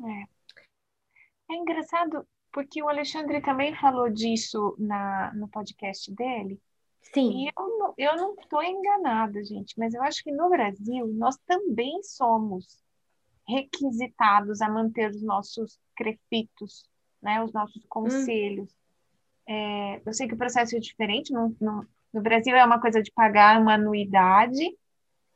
É, é engraçado porque o Alexandre também falou disso na, no podcast dele. Sim. E eu, eu não estou enganada, gente, mas eu acho que no Brasil nós também somos requisitados a manter os nossos crefitos, né, os nossos conselhos. Hum. É, eu sei que o processo é diferente, não, não, no Brasil é uma coisa de pagar uma anuidade,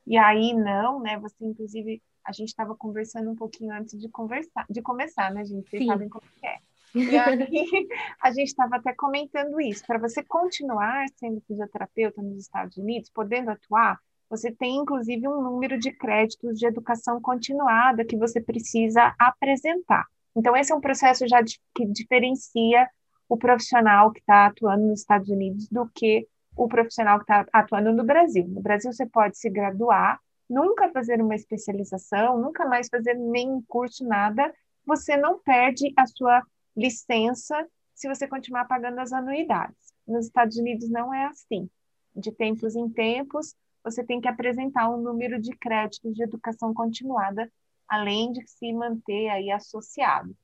e aí não, né? Você, inclusive, a gente estava conversando um pouquinho antes de conversar, de começar, né, gente? Vocês Sim. sabem como é. E aí a gente estava até comentando isso. Para você continuar sendo fisioterapeuta nos Estados Unidos, podendo atuar, você tem inclusive um número de créditos de educação continuada que você precisa apresentar. Então, esse é um processo já que diferencia o profissional que está atuando nos Estados Unidos do que o profissional que está atuando no Brasil. No Brasil, você pode se graduar, nunca fazer uma especialização, nunca mais fazer nenhum curso, nada. Você não perde a sua licença se você continuar pagando as anuidades. Nos Estados Unidos não é assim. De tempos em tempos, você tem que apresentar um número de créditos de educação continuada, além de se manter aí associado.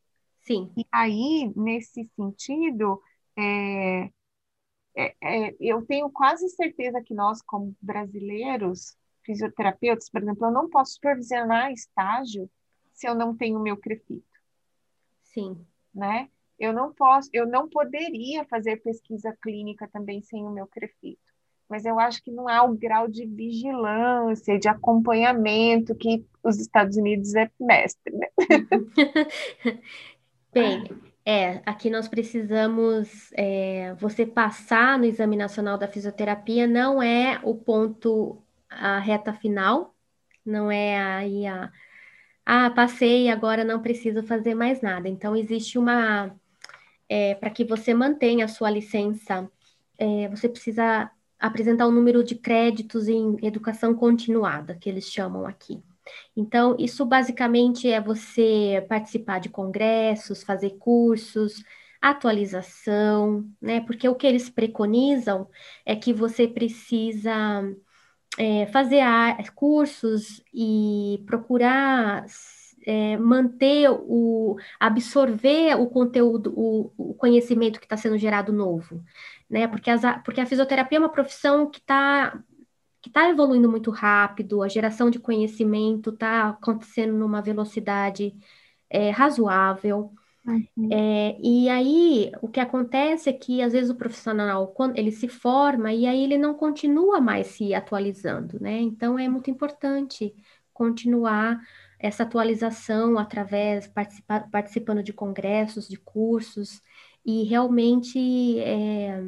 Sim. E aí, nesse sentido, é, é, é, eu tenho quase certeza que nós, como brasileiros, fisioterapeutas, por exemplo, eu não posso supervisionar estágio se eu não tenho o meu crefito. Sim. Né? Eu não posso, eu não poderia fazer pesquisa clínica também sem o meu crefito. Mas eu acho que não há o grau de vigilância, de acompanhamento que os Estados Unidos é mestre, né? Bem, é, aqui nós precisamos, é, você passar no Exame Nacional da Fisioterapia não é o ponto, a reta final, não é aí a, ah, passei, agora não preciso fazer mais nada. Então, existe uma, é, para que você mantenha a sua licença, é, você precisa apresentar o um número de créditos em educação continuada, que eles chamam aqui. Então, isso basicamente é você participar de congressos, fazer cursos, atualização, né? Porque o que eles preconizam é que você precisa é, fazer cursos e procurar é, manter o absorver o conteúdo, o, o conhecimento que está sendo gerado novo, né? Porque, as, porque a fisioterapia é uma profissão que está que está evoluindo muito rápido, a geração de conhecimento está acontecendo numa velocidade é, razoável. Uhum. É, e aí, o que acontece é que, às vezes, o profissional, quando ele se forma, e aí ele não continua mais se atualizando, né? Então, é muito importante continuar essa atualização através, participar, participando de congressos, de cursos, e realmente é,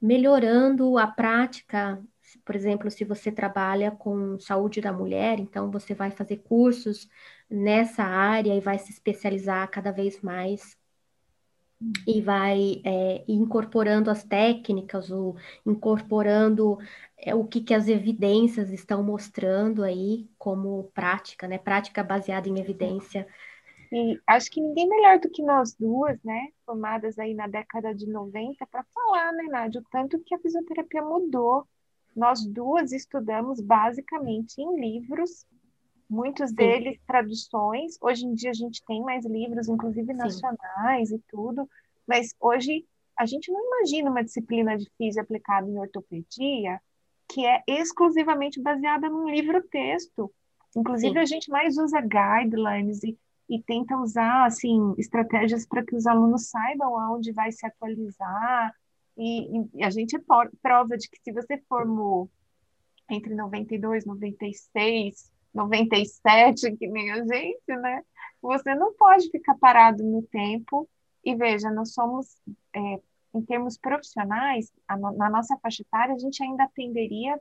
melhorando a prática por exemplo, se você trabalha com saúde da mulher, então você vai fazer cursos nessa área e vai se especializar cada vez mais e vai é, incorporando as técnicas, o, incorporando é, o que, que as evidências estão mostrando aí como prática, né? Prática baseada em evidência. E acho que ninguém melhor do que nós duas, né? Formadas aí na década de 90, para falar, né, Nádia, o tanto que a fisioterapia mudou nós duas estudamos basicamente em livros, muitos Sim. deles traduções. Hoje em dia a gente tem mais livros, inclusive nacionais Sim. e tudo, mas hoje a gente não imagina uma disciplina de física aplicada em ortopedia que é exclusivamente baseada num livro-texto. Inclusive, Sim. a gente mais usa guidelines e, e tenta usar, assim, estratégias para que os alunos saibam aonde vai se atualizar. E, e a gente é prova de que se você formou entre 92, 96, 97, que nem a gente, né? Você não pode ficar parado no tempo. E veja, nós somos, é, em termos profissionais, a, na nossa faixa etária, a gente ainda atenderia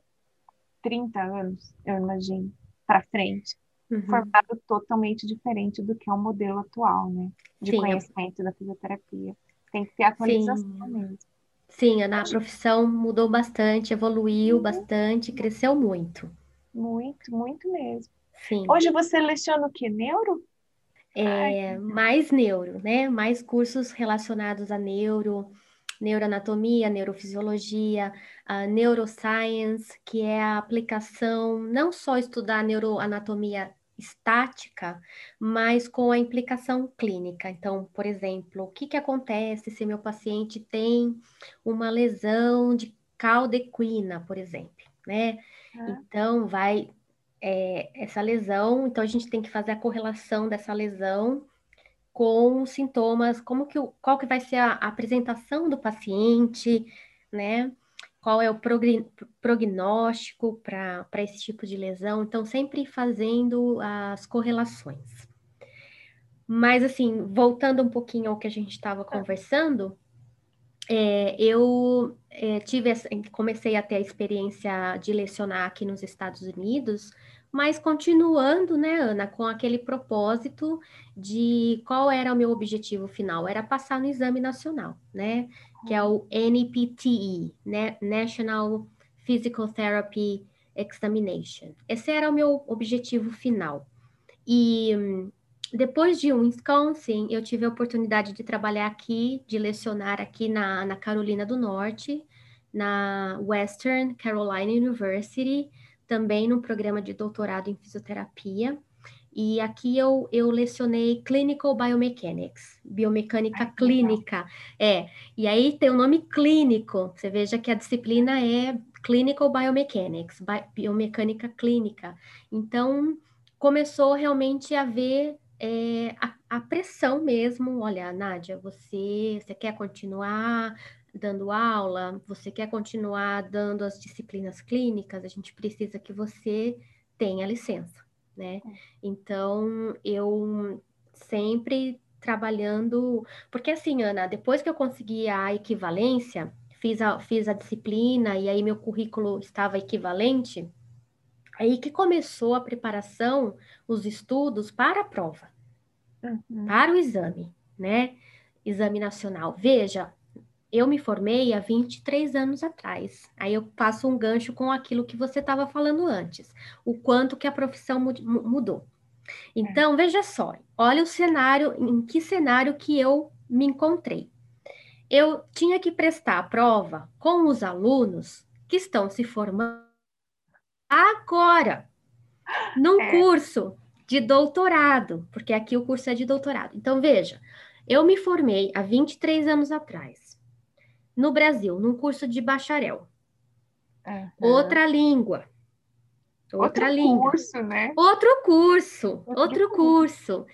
30 anos, eu imagino, para frente. Uhum. Formado totalmente diferente do que é o modelo atual, né? De Sim. conhecimento da fisioterapia. Tem que ter atualização Sim. mesmo. Sim, a profissão mudou bastante, evoluiu uhum. bastante, cresceu muito. Muito, muito mesmo. Sim. Hoje você leciona o que? Neuro? É, mais neuro, né? Mais cursos relacionados a neuro, neuroanatomia, neurofisiologia, a neuroscience, que é a aplicação, não só estudar neuroanatomia estática, mas com a implicação clínica. Então, por exemplo, o que, que acontece se meu paciente tem uma lesão de caldequina, por exemplo, né? Ah. Então, vai é, essa lesão, então a gente tem que fazer a correlação dessa lesão com sintomas, como que qual que vai ser a, a apresentação do paciente, né? Qual é o prognóstico para esse tipo de lesão? Então, sempre fazendo as correlações. Mas, assim, voltando um pouquinho ao que a gente estava tá. conversando, é, eu é, tive, comecei a ter a experiência de lecionar aqui nos Estados Unidos, mas continuando, né, Ana, com aquele propósito de qual era o meu objetivo final, era passar no exame nacional, né, que é o NPTE, né, National Physical Therapy Examination. Esse era o meu objetivo final. E depois de Wisconsin, eu tive a oportunidade de trabalhar aqui, de lecionar aqui na, na Carolina do Norte, na Western Carolina University, também no programa de doutorado em fisioterapia. E aqui eu, eu lecionei Clinical Biomechanics, biomecânica clínica. É, e aí tem o nome clínico, você veja que a disciplina é Clinical Biomechanics, biomecânica clínica. Então, começou realmente a ver é, a, a, pressão mesmo. Olha, Nádia, você, você quer continuar dando aula? Você quer continuar dando as disciplinas clínicas? A gente precisa que você tenha licença, né? É. Então, eu sempre trabalhando, porque assim, Ana, depois que eu consegui a equivalência, fiz a, fiz a disciplina e aí meu currículo estava equivalente, Aí que começou a preparação, os estudos para a prova, uhum. para o exame, né? Exame nacional. Veja, eu me formei há 23 anos atrás. Aí eu passo um gancho com aquilo que você estava falando antes, o quanto que a profissão mudou. Então, é. veja só, olha o cenário, em que cenário que eu me encontrei. Eu tinha que prestar a prova com os alunos que estão se formando agora, num é. curso de doutorado, porque aqui o curso é de doutorado. Então, veja, eu me formei há 23 anos atrás, no Brasil, num curso de bacharel. Uhum. Outra língua. Outra outro língua. curso, né? Outro curso, outro, outro curso.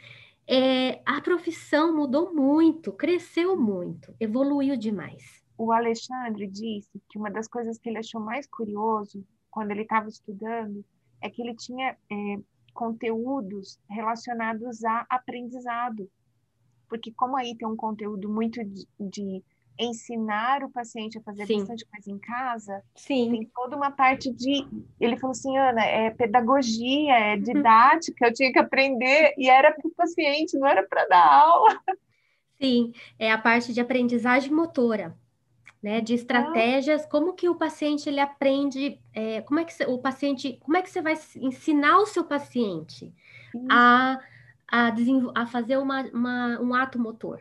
É, a profissão mudou muito, cresceu muito, evoluiu demais. O Alexandre disse que uma das coisas que ele achou mais curioso quando ele estava estudando, é que ele tinha é, conteúdos relacionados a aprendizado. Porque como aí tem um conteúdo muito de, de ensinar o paciente a fazer Sim. bastante coisa em casa, Sim. tem toda uma parte de. Ele falou assim, Ana, é pedagogia, é uhum. didática, eu tinha que aprender, e era para o paciente, não era para dar aula. Sim, é a parte de aprendizagem motora né, de estratégias, como que o paciente ele aprende, é, como é que o paciente, como é que você vai ensinar o seu paciente a, a, a fazer uma, uma, um ato motor,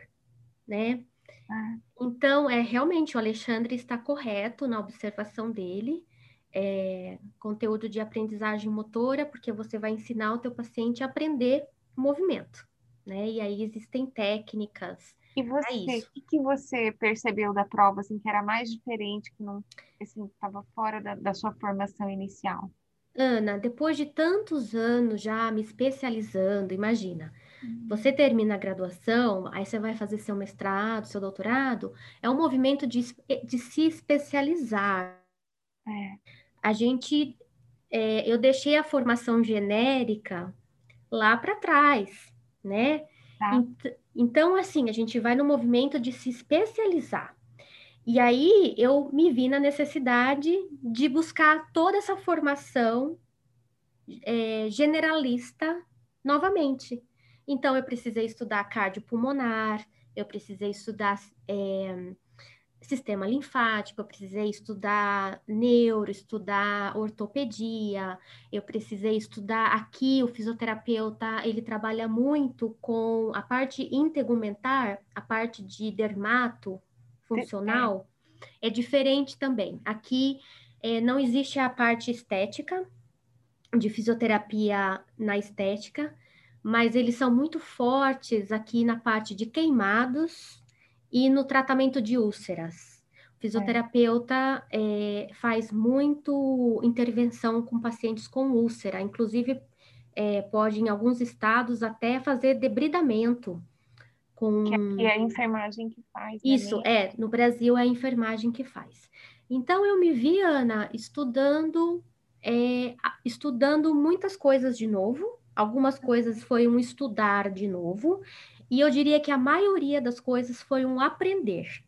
né? Ah. Então, é realmente o Alexandre está correto na observação dele, é, conteúdo de aprendizagem motora, porque você vai ensinar o teu paciente a aprender movimento, né? E aí existem técnicas, e você, é o que, que, você percebeu da prova, assim, que era mais diferente, que não, assim, estava fora da, da, sua formação inicial? Ana, depois de tantos anos já me especializando, imagina, você termina a graduação, aí você vai fazer seu mestrado, seu doutorado, é um movimento de, de se especializar. É. A gente, é, eu deixei a formação genérica lá para trás, né? Tá. Ent- Então, assim, a gente vai no movimento de se especializar. E aí eu me vi na necessidade de buscar toda essa formação é, generalista novamente. Então, eu precisei estudar cardiopulmonar, eu precisei estudar é, sistema linfático, eu precisei estudar neuro, estudar ortopedia, eu precisei estudar aqui, o fisioterapeuta, ele trabalha muito com a parte integumentar, a parte de dermato funcional, é diferente também. Aqui é, não existe a parte estética, de fisioterapia na estética, mas eles são muito fortes aqui na parte de queimados e no tratamento de úlceras. O fisioterapeuta é, faz muito intervenção com pacientes com úlcera, inclusive é, pode, em alguns estados, até fazer debridamento. Com... Que aqui é a enfermagem que faz. né, Isso, mesmo? é, no Brasil é a enfermagem que faz. Então eu me vi, Ana, estudando, é, estudando muitas coisas de novo. Algumas coisas foi um estudar de novo, e eu diria que a maioria das coisas foi um aprender.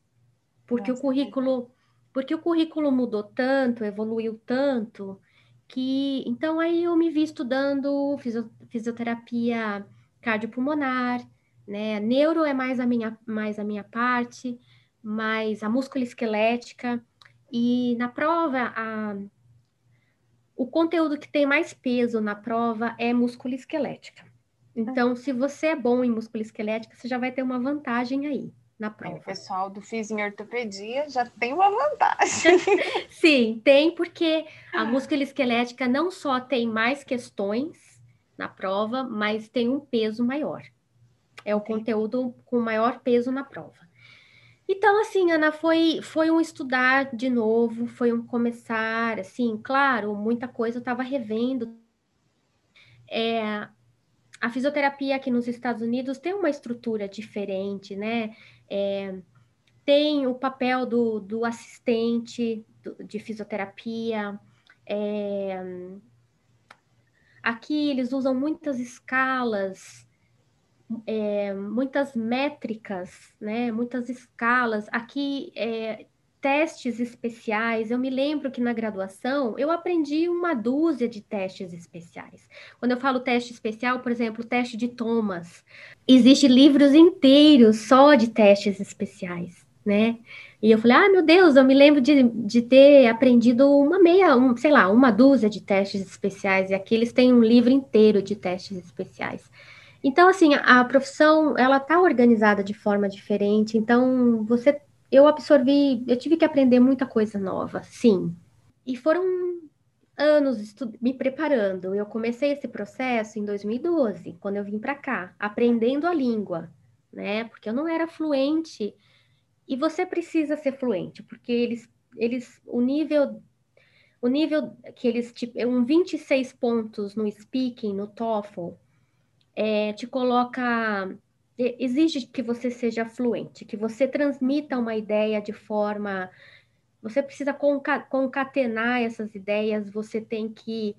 Porque o Nossa, currículo, porque o currículo mudou tanto, evoluiu tanto, que então aí eu me vi estudando fisio- fisioterapia cardiopulmonar, né? Neuro é mais a minha, mais a minha parte, mais a musculoesquelética. E na prova, a, o conteúdo que tem mais peso na prova é musculoesquelética. Então, se você é bom em musculoesquelética, você já vai ter uma vantagem aí na Aí prova. O pessoal do Fisio em Ortopedia já tem uma vantagem. Sim, tem, porque a musculoesquelética não só tem mais questões na prova, mas tem um peso maior. É o conteúdo com maior peso na prova. Então, assim, Ana, foi, foi um estudar de novo, foi um começar, assim, claro, muita coisa eu estava revendo. É, a fisioterapia aqui nos Estados Unidos tem uma estrutura diferente, né? É, tem o papel do, do assistente do- de fisioterapia. é, aqui eles usam muitas escalas, é, muitas métricas, né? Muitas escalas. Aqui é, testes especiais. Eu me lembro que na graduação eu aprendi uma dúzia de testes especiais. Quando eu falo teste especial, por exemplo, o teste de Thomas, existe livros inteiros só de testes especiais, né? E eu falei, ah, meu Deus, eu me lembro de, de ter aprendido uma meia, um, sei lá, uma dúzia de testes especiais, e aqui eles têm um livro inteiro de testes especiais. Então, assim, a profissão, ela tá organizada de forma diferente, então você, eu absorvi, eu tive que aprender muita coisa nova, sim. E foram anos me preparando. Eu comecei esse processo em 2012, quando eu vim para cá, aprendendo a língua, né? Porque eu não era fluente. E você precisa ser fluente, porque eles, eles, o nível, o nível que eles, tipo, um 26 pontos no speaking, no TOEFL, é, te coloca, exige que você seja fluente, que você transmita uma ideia de forma você precisa conca- concatenar essas ideias, você tem que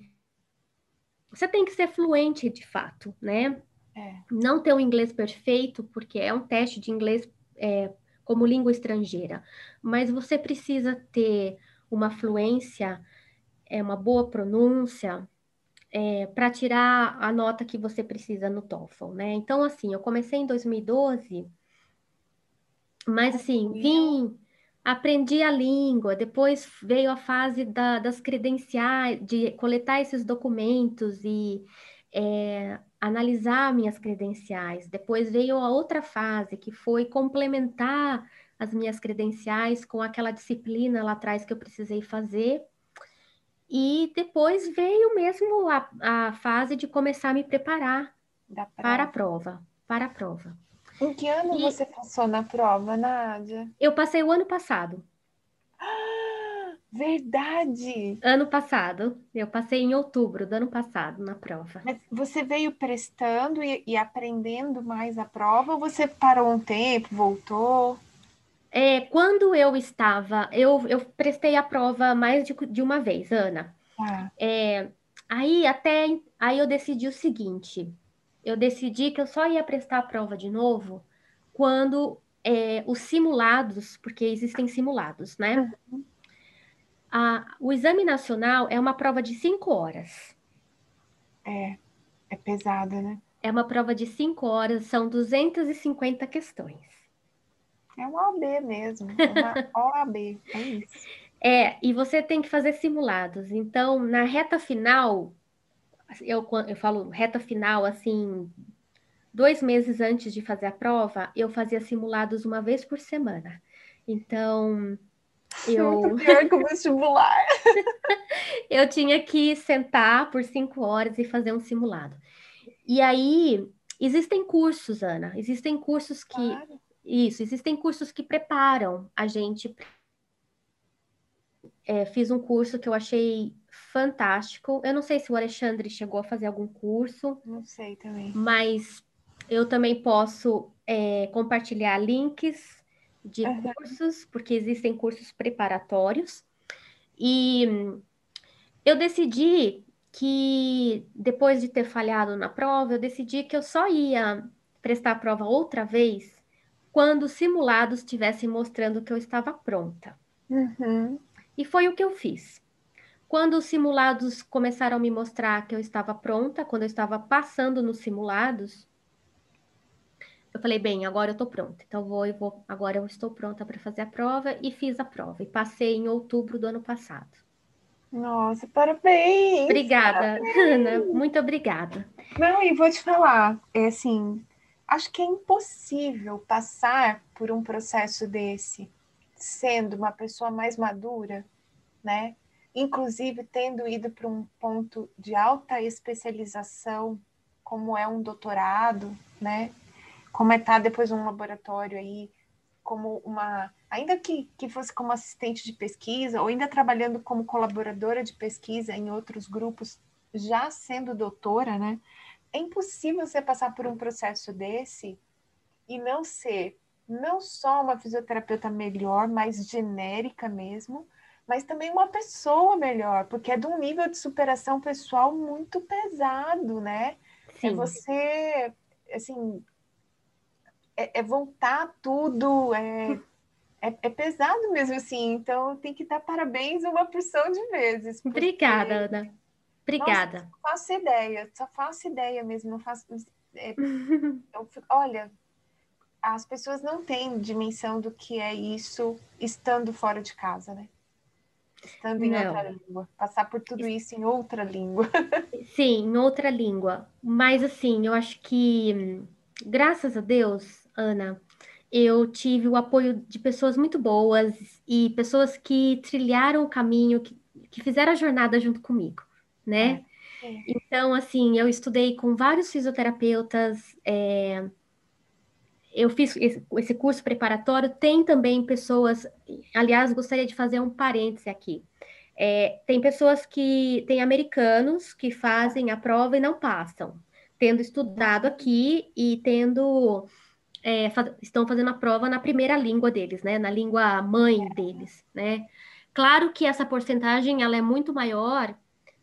você tem que ser fluente de fato, né? É. Não ter um inglês perfeito, porque é um teste de inglês é, como língua estrangeira, mas você precisa ter uma fluência, é, uma boa pronúncia, para tirar a nota que você precisa no TOEFL, né? Então, assim, eu comecei em 2012, mas assim, vim, aprendi a língua, depois veio a fase da- das credenciais, de coletar esses documentos e é, analisar minhas credenciais. Depois veio a outra fase, que foi complementar as minhas credenciais com aquela disciplina lá atrás que eu precisei fazer. E depois veio mesmo a, a fase de começar a me preparar para a prova. prova, para a prova. Em que ano E- você passou na prova, Nádia? Eu passei o ano passado. Verdade! Ano passado, eu passei em outubro do ano passado na prova. Mas você veio prestando e, e aprendendo mais a prova ou você parou um tempo, voltou? É, quando eu estava, eu, eu prestei a prova mais de, de uma vez, Ana. Ah, É, aí até aí eu decidi o seguinte: eu decidi que eu só ia prestar a prova de novo quando é, os simulados, porque existem simulados, né? A- o exame nacional é uma prova de cinco horas. é, é pesada, né? É uma prova de cinco horas, são 250 questões. É uma OAB mesmo, é uma OAB, é isso. É, e você tem que fazer simulados. Então, na reta final, eu, eu falo reta final, assim, dois meses antes de fazer a prova, eu fazia simulados uma vez por semana. Então, eu, Muito pior que o vestibular. eu tinha que sentar por cinco horas e fazer um simulado. E aí, existem cursos, Ana, existem cursos que, Claro. Isso, existem cursos que preparam a gente. É, fiz um curso que eu achei fantástico. Eu não sei se o Alexandre chegou a fazer algum curso, Não sei também. mas eu também posso é, compartilhar links de Aham. cursos, porque existem cursos preparatórios. E eu decidi que, depois de ter falhado na prova, eu decidi que eu só ia prestar a prova outra vez quando os simulados estivessem mostrando que eu estava pronta. Uhum. E foi o que eu fiz. Quando os simulados começaram a me mostrar que eu estava pronta, quando eu estava passando nos simulados, eu falei, bem, agora eu estou pronta. Então vou, eu vou, agora eu estou pronta para fazer a prova e fiz a prova. E passei em outubro do ano passado. Nossa, parabéns! Obrigada, Ana, muito obrigada. Não, e vou te falar, é assim, acho que é impossível passar por um processo desse sendo uma pessoa mais madura, né? Inclusive tendo ido para um ponto de alta especialização, como é um doutorado, né? Como é estar depois num laboratório aí, como uma, ainda que, que fosse como assistente de pesquisa, ou ainda trabalhando como colaboradora de pesquisa em outros grupos, já sendo doutora, né? É impossível você passar por um processo desse e não ser não só uma fisioterapeuta melhor, mais genérica mesmo, mas também uma pessoa melhor, porque é de um nível de superação pessoal muito pesado, né? É Sim, você, assim, é, é voltar tudo, é, é, é pesado mesmo assim, então tem que dar parabéns uma porção de vezes. porque- obrigada, Ana. Obrigada. Não faço ideia, só faço ideia mesmo, não faço. é, fico- olha, as pessoas não têm dimensão do que é isso estando fora de casa, né? Estando em Não. outra língua. Passar por tudo isso em outra língua. Sim, em outra língua. Mas assim, eu acho que, graças a Deus, Ana, eu tive o apoio de pessoas muito boas e pessoas que trilharam o caminho, que, que fizeram a jornada junto comigo, né? É. Então, assim, eu estudei com vários fisioterapeutas, é, eu fiz esse, curso preparatório, tem também pessoas, aliás, gostaria de fazer um parêntese aqui. É, tem pessoas que, tem americanos que fazem a prova e não passam, tendo estudado aqui e tendo, é, fa- estão fazendo a prova na primeira língua deles, né, na língua mãe deles, né. Claro que essa porcentagem, ela é muito maior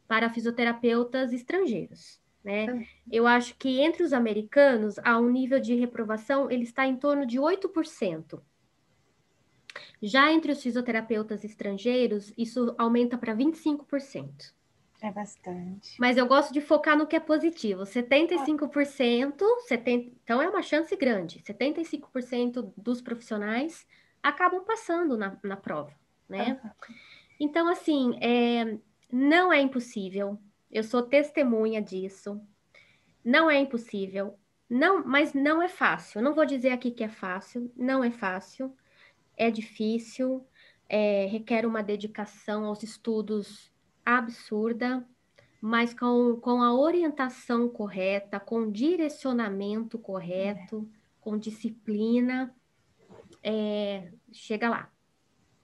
para fisioterapeutas estrangeiros, né. Eu acho que entre os americanos, há um nível de reprovação, ele está em torno de 8%. Já entre os fisioterapeutas estrangeiros, isso aumenta para 25%. É bastante. Mas eu gosto de focar no que é positivo. 75%, 70, então é uma chance grande. 75% dos profissionais acabam passando na, na prova, né? Então, assim, é, não é impossível. Eu sou testemunha disso. Não é impossível. Não, mas não é fácil. Não vou dizer aqui que é fácil. Não é fácil. É difícil. é, requer uma dedicação aos estudos absurda, mas com, com a orientação correta, com direcionamento correto, com disciplina, é, chega lá.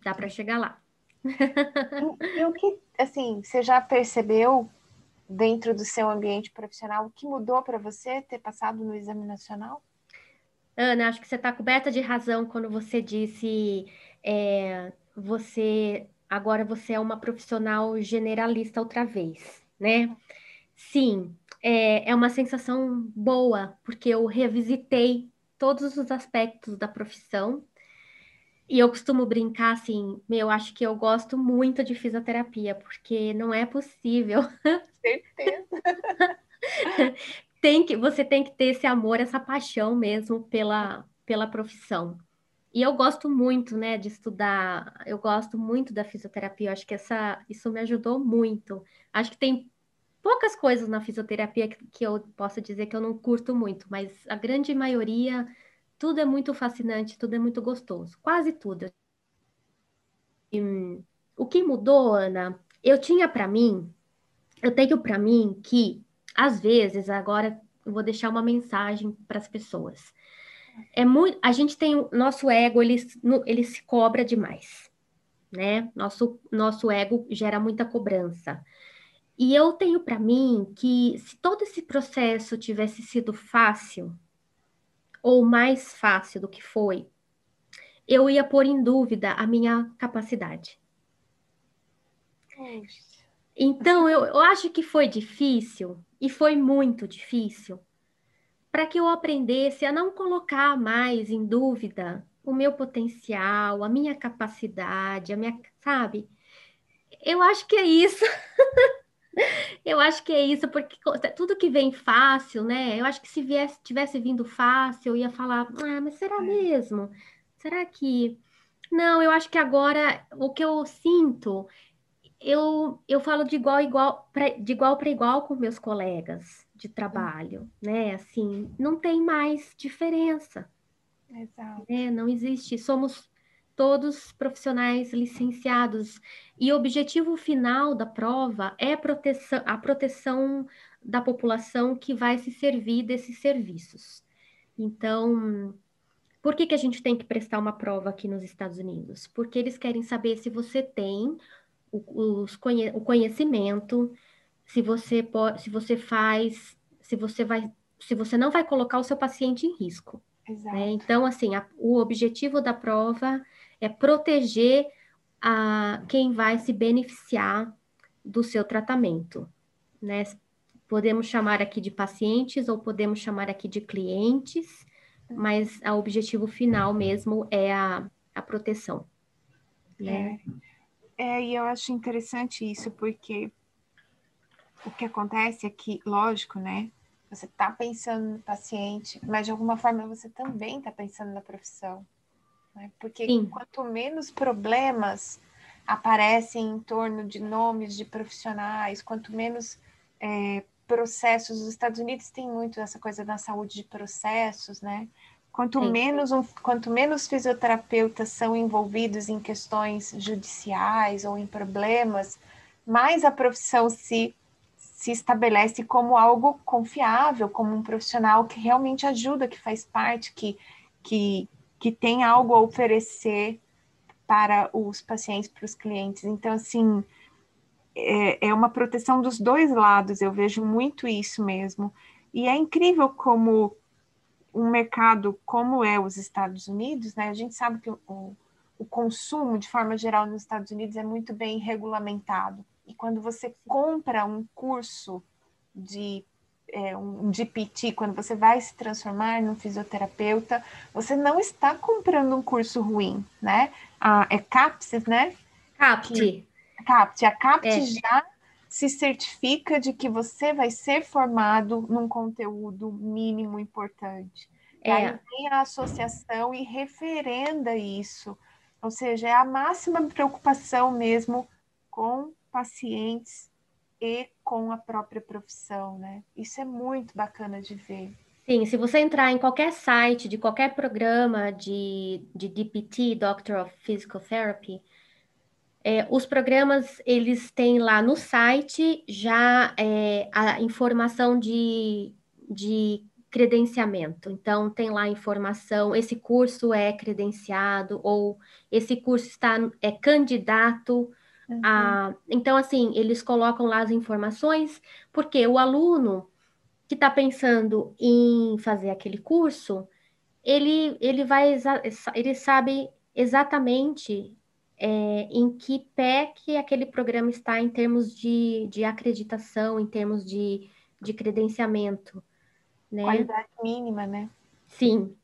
Dá para chegar lá. e o que, assim, você já percebeu dentro do seu ambiente profissional o que mudou para você ter passado no exame nacional? Ana, acho que você está coberta de razão quando você disse é, você agora você é uma profissional generalista outra vez, né? Sim, é, é uma sensação boa, porque eu revisitei todos os aspectos da profissão. E eu costumo brincar assim, meu, acho que eu gosto muito de fisioterapia, porque não é possível. Certeza. tem que, você tem que ter esse amor, essa paixão mesmo pela, pela profissão. E eu gosto muito, né, de estudar. Eu gosto muito da fisioterapia. Eu acho que essa, isso me ajudou muito. Acho que tem poucas coisas na fisioterapia que, que eu posso dizer que eu não curto muito, mas a grande maioria, tudo é muito fascinante, tudo é muito gostoso, quase tudo. O que mudou, Ana? Eu tinha para mim, eu tenho para mim que às vezes agora eu vou deixar uma mensagem para as pessoas. É muito, a gente tem o nosso ego, ele, ele se cobra demais, né? Nosso nosso ego gera muita cobrança. E eu tenho para mim que se todo esse processo tivesse sido fácil, ou mais fácil do que foi, eu ia pôr em dúvida a minha capacidade. Então, eu, eu acho que foi difícil, e foi muito difícil, para que eu aprendesse a não colocar mais em dúvida o meu potencial, a minha capacidade, a minha, sabe? Eu acho que é isso. Eu acho que é isso, porque tudo que vem fácil, né? Eu acho que se viesse, tivesse vindo fácil, eu ia falar, ah, mas será é. mesmo? Será que. Não, eu acho que agora o que eu sinto, eu, eu falo de igual, igual pra, de igual para igual com meus colegas de trabalho, né? Assim, não tem mais diferença. Exato. Né? Não existe. Somos todos profissionais licenciados. E o objetivo final da prova é proteção, a proteção da população que vai se servir desses serviços. Então, por que, que a gente tem que prestar uma prova aqui nos Estados Unidos? Porque eles querem saber se você tem o, os, o conhecimento, se você pode, se você faz, se você vai, se você não vai colocar o seu paciente em risco. Né? Então, assim, a, o objetivo da prova é proteger a quem vai se beneficiar do seu tratamento, né? Podemos chamar aqui de pacientes ou podemos chamar aqui de clientes, mas o objetivo final mesmo é a, a proteção. Né? É, é, e eu acho interessante isso, porque o que acontece é que, lógico, né? Você está pensando no paciente, mas de alguma forma você também está pensando na profissão. Né? Porque Sim. quanto menos problemas aparecem em torno de nomes de profissionais, quanto menos é, processos, os Estados Unidos têm muito essa coisa da saúde de processos, né? Quanto menos, um, quanto menos fisioterapeutas são envolvidos em questões judiciais ou em problemas, mais a profissão se, se estabelece como algo confiável, como um profissional que realmente ajuda, que faz parte, que, que, que tem algo a oferecer para os pacientes, para os clientes. Então, assim, é, é uma proteção dos dois lados, eu vejo muito isso mesmo. E é incrível como um mercado como é os Estados Unidos, né? A gente sabe que o, o consumo, de forma geral, nos Estados Unidos é muito bem regulamentado. E quando você compra um curso de é, um DPT, quando você vai se transformar num fisioterapeuta, você não está comprando um curso ruim, né? Ah, é CAPS, né? CAPT. CAPT. A CAPT é. já se certifica de que você vai ser formado num conteúdo mínimo importante. É. Aí vem a associação e referenda isso. Ou seja, é a máxima preocupação mesmo com pacientes e com a própria profissão, né? Isso é muito bacana de ver. Sim, se você entrar em qualquer site de qualquer programa de, de DPT, Doctor of Physical Therapy, é, os programas eles têm lá no site já é, a informação de, de credenciamento. Então, tem lá informação, esse curso é credenciado, ou esse curso está é candidato uhum. a. Então, assim, eles colocam lá as informações, porque o aluno que está pensando em fazer aquele curso, ele, ele vai ele sabe exatamente é, em que pé que aquele programa está em termos de, de acreditação, em termos de, de credenciamento. Né? Qualidade mínima, né? Sim.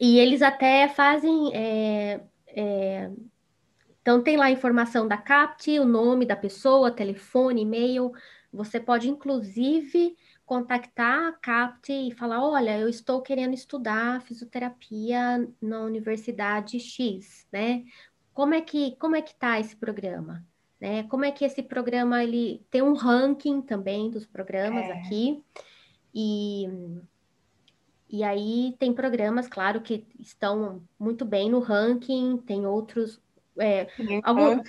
E eles até fazem. É, é, então, tem lá a informação da CAPT, o nome da pessoa, telefone, e-mail. Você pode, inclusive, contactar a CAPT e falar: olha, eu estou querendo estudar fisioterapia na Universidade X, né? Como é que como é que está esse programa? Né? Como é que esse programa ele tem um ranking também dos programas é. aqui? E, e aí tem programas, claro, que estão muito bem no ranking, tem outros. É, algum,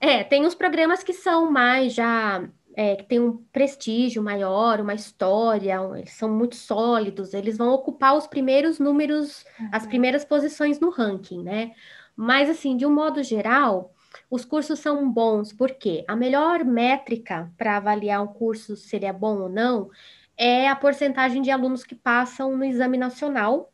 é, tem os programas que são mais já. É, que tem um prestígio maior, uma história, eles são muito sólidos, eles vão ocupar os primeiros números, uhum. as primeiras posições no ranking, né? Mas, assim, de um modo geral, os cursos são bons, porque a melhor métrica para avaliar um curso se ele é bom ou não é a porcentagem de alunos que passam no exame nacional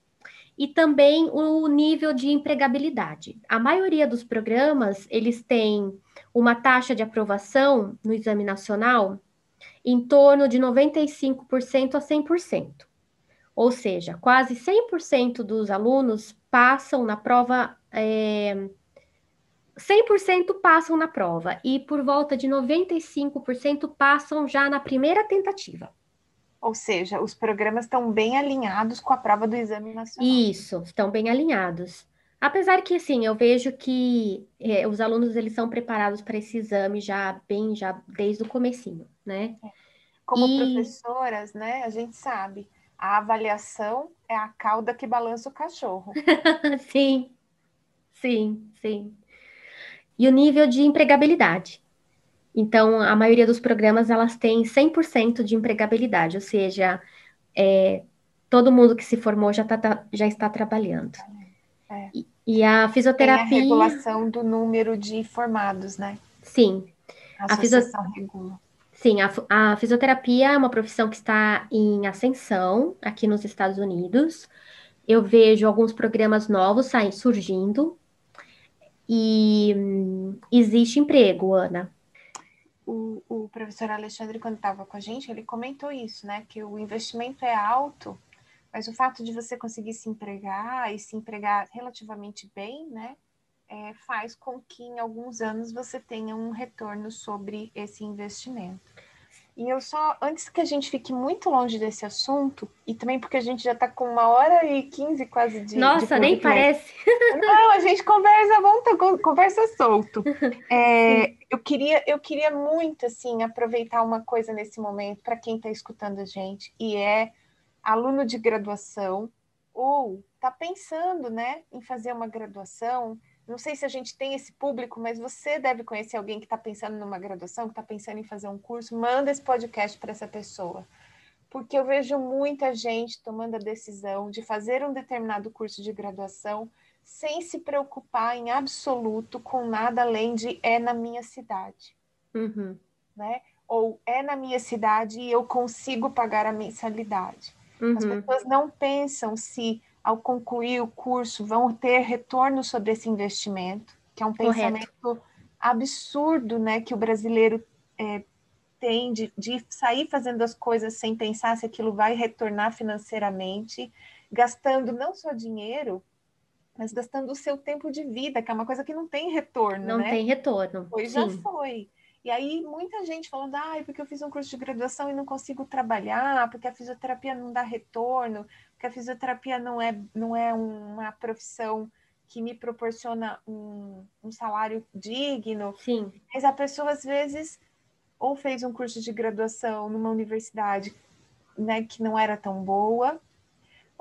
e também o nível de empregabilidade. A maioria dos programas, eles têm uma taxa de aprovação no exame nacional em torno de 95% a 100%. Ou seja, quase 100% dos alunos passam na prova, é, 100% passam na prova e por volta de 95% passam já na primeira tentativa. Ou seja, os programas estão bem alinhados com a prova do exame nacional. Isso, estão bem alinhados. Apesar que, assim, eu vejo que é, os alunos, eles são preparados para esse exame já bem, já desde o comecinho, né? É. Como e... professoras, né, a gente sabe, a avaliação é a cauda que balança o cachorro. sim, sim, sim. E o nível de empregabilidade. Então, a maioria dos programas, elas têm 100% de empregabilidade, ou seja, é, todo mundo que se formou já, tá, já está trabalhando. É. E, e, a fisioterapia... Tem a regulação do número de formados, né? Sim. A, a associação fisio... regula. Sim, a, a, fisioterapia é uma profissão que está em ascensão aqui nos Estados Unidos. Eu vejo alguns programas novos saindo, surgindo. E hum, existe emprego, Ana o, o professor Alexandre, quando estava com a gente, ele comentou isso, né? Que o investimento é alto, mas o fato de você conseguir se empregar e se empregar relativamente bem, né? É, faz com que em alguns anos você tenha um retorno sobre esse investimento. E eu só, antes que a gente fique muito longe desse assunto, e também porque a gente já está com uma hora e quinze quase de. Nossa, de nem parece. Não, a gente conversa, vamos, conversa solto. É, eu, queria, eu queria muito, assim, aproveitar uma coisa nesse momento para quem está escutando a gente, e é aluno de graduação, ou está pensando, né, em fazer uma graduação não sei se a gente tem esse público, mas você deve conhecer alguém que está pensando numa graduação, que está pensando em fazer um curso, manda esse podcast para essa pessoa. Porque eu vejo muita gente tomando a decisão de fazer um determinado curso de graduação sem se preocupar em absoluto com nada além de é na minha cidade. Uhum. Né? Ou é na minha cidade e eu consigo pagar a mensalidade. Uhum. As pessoas não pensam se ao concluir o curso, vão ter retorno sobre esse investimento, que é um Correto. pensamento absurdo, né, que o brasileiro é, tem de, de sair fazendo as coisas sem pensar se aquilo vai retornar financeiramente, gastando não só dinheiro, mas gastando o seu tempo de vida, que é uma coisa que não tem retorno, não né? tem retorno. Pois já foi. E aí, muita gente falando, ah, porque eu fiz um curso de graduação e não consigo trabalhar, porque a fisioterapia não dá retorno, porque a fisioterapia não é, não é uma profissão que me proporciona um, um salário digno. Sim. Mas a pessoa, às vezes, ou fez um curso de graduação numa universidade né, que não era tão boa,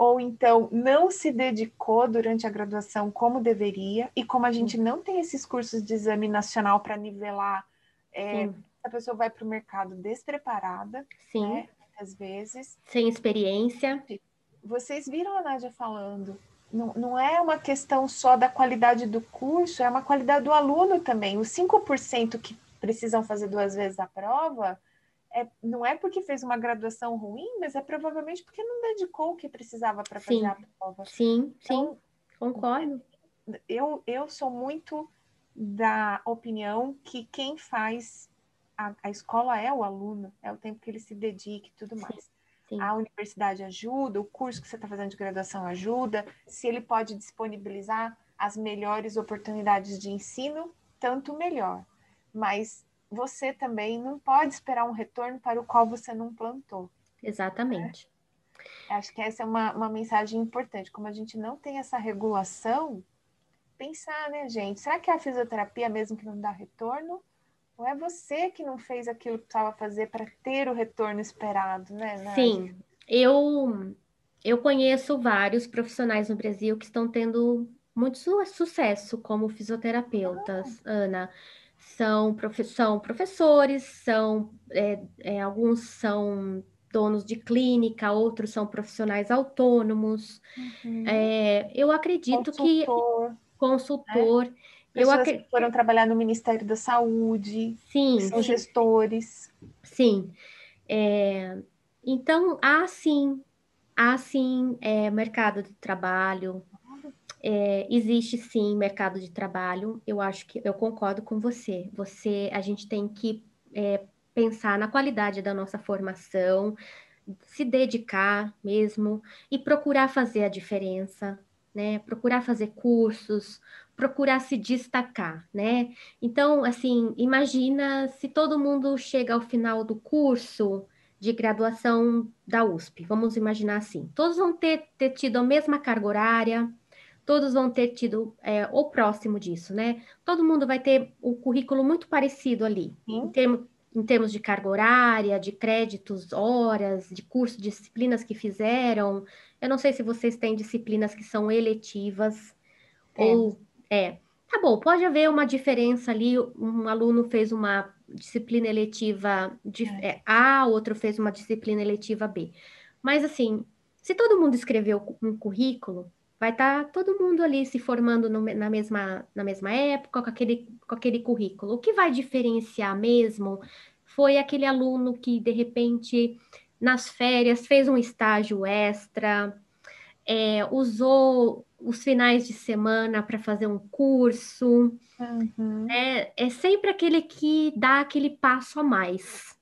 ou então não se dedicou durante a graduação como deveria, e como a gente não tem esses cursos de exame nacional para nivelar é, a pessoa vai para o mercado despreparada, Sim. Né, às vezes. Sem experiência. vocês viram a Nádia falando, não, não é uma questão só da qualidade do curso, é uma qualidade do aluno também. Os 5% que precisam fazer duas vezes a prova, é, não é porque fez uma graduação ruim, mas é provavelmente porque não dedicou o que precisava para fazer a prova. Sim, então, sim, concordo. Eu, eu sou muito da opinião que quem faz a, a escola é o aluno, é o tempo que ele se dedique e tudo mais. Sim. A universidade ajuda, o curso que você está fazendo de graduação ajuda, se ele pode disponibilizar as melhores oportunidades de ensino, tanto melhor. Mas você também não pode esperar um retorno para o qual você não plantou. Exatamente. Né? Acho que essa é uma, uma mensagem importante. Como a gente não tem essa regulação, pensar, né, gente? Será que é a fisioterapia mesmo que não dá retorno? Ou é você que não fez aquilo que precisava fazer para ter o retorno esperado, né? Nádia? Sim, eu, eu conheço vários profissionais no Brasil que estão tendo muito su sucesso como fisioterapeutas, ah. Ana. São, profe são professores, são é, é, alguns são donos de clínica, outros são profissionais autônomos. Uhum. É, eu acredito consultor, que consultor. Né? Eu que foram trabalhar no Ministério da Saúde, sim, são sim. gestores. Sim. É, então, há sim, há sim é, mercado de trabalho, é, existe sim mercado de trabalho. Eu acho que eu concordo com você. Você, a gente tem que é, pensar na qualidade da nossa formação, se dedicar mesmo e procurar fazer a diferença, né? Procurar fazer cursos, procurar se destacar, né? Então, assim, imagina se todo mundo chega ao final do curso de graduação da USP, vamos imaginar assim, todos vão ter, ter tido a mesma carga horária, todos vão ter tido é, ou próximo disso, né? Todo mundo vai ter um currículo muito parecido ali, em, termo, em termos de carga horária, de créditos, horas, de curso, disciplinas que fizeram. Eu não sei se vocês têm disciplinas que são eletivas ou é, tá bom, pode haver uma diferença ali, um aluno fez uma disciplina eletiva de é. É, A, outro fez uma disciplina eletiva B. Mas assim, se todo mundo escreveu um currículo, vai estar tá todo mundo ali se formando no, na, mesma, na mesma época, com aquele, com aquele currículo. O que vai diferenciar mesmo foi aquele aluno que, de repente, nas férias, fez um estágio extra, é, usou os finais de semana para fazer um curso. Uhum. É, é sempre aquele que dá aquele passo a mais.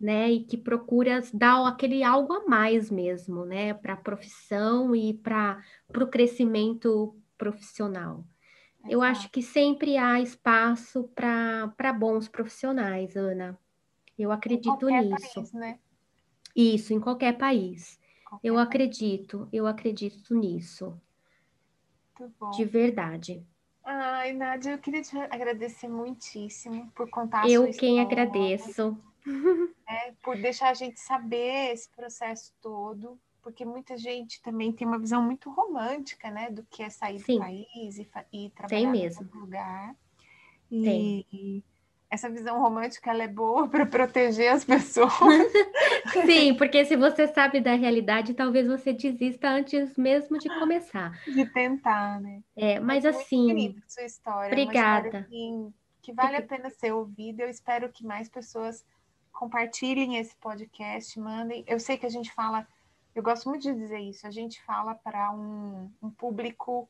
Né, e que procura dar aquele algo a mais mesmo, né, para a profissão e para o pro profissional. Eu acho que sempre há espaço para bons profissionais, Ana. Eu acredito nisso. País, né? Isso, em qualquer país. Qualquer eu país. acredito, eu acredito nisso. De verdade. Ai, Nádia, eu queria te agradecer muitíssimo por contar a Eu sua quem agradeço. É, por deixar a gente saber esse processo todo, porque muita gente também tem uma visão muito romântica, né, do que é sair Sim. do país e, e trabalhar em outro lugar. E, Tem essa visão romântica ela é boa para proteger as pessoas. Sim, porque se você sabe da realidade, talvez você desista antes mesmo de começar. De tentar, né? É, mas, mas assim. sua história. Obrigada. História que, que vale a pena ser ouvida. Eu espero que mais pessoas compartilhem esse podcast, mandem. Eu sei que a gente fala, eu gosto muito de dizer isso, a gente fala para um, um público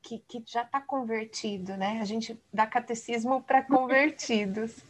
que, que já está convertido, né? A gente dá catecismo para convertidos.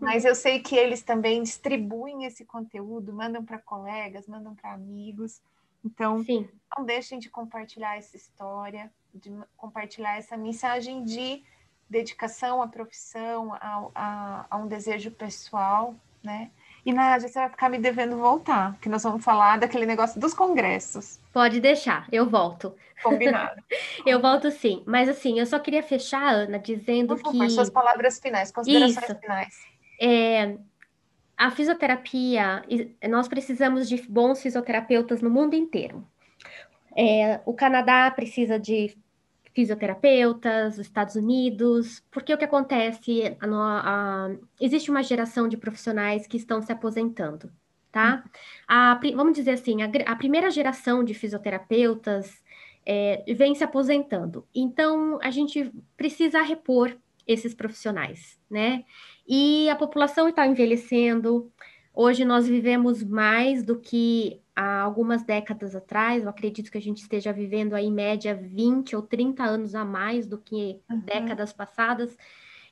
Mas eu sei que eles também distribuem esse conteúdo, mandam para colegas, mandam para amigos. Então, Sim. não deixem de compartilhar essa história, de compartilhar essa mensagem de dedicação à profissão, a, a, a um desejo pessoal, né? E Nádia, você vai ficar me devendo voltar, que nós vamos falar daquele negócio dos congressos. Pode deixar, eu volto. Combinado. eu volto sim. Mas assim, eu só queria fechar, Ana, dizendo Por favor, que. suas palavras finais, considerações Isso. finais. É, a fisioterapia, nós precisamos de bons fisioterapeutas no mundo inteiro. É, o Canadá precisa de fisioterapeutas, os Estados Unidos, porque o que acontece? A, a, existe uma geração de profissionais que estão se aposentando, tá? A, vamos dizer assim, a, a primeira geração de fisioterapeutas é, vem se aposentando. Então, a gente precisa repor esses profissionais, né? E a população está envelhecendo. Hoje nós vivemos mais do que há algumas décadas atrás. Eu acredito que a gente esteja vivendo aí, em média, 20 ou 30 anos a mais do que uhum. décadas passadas.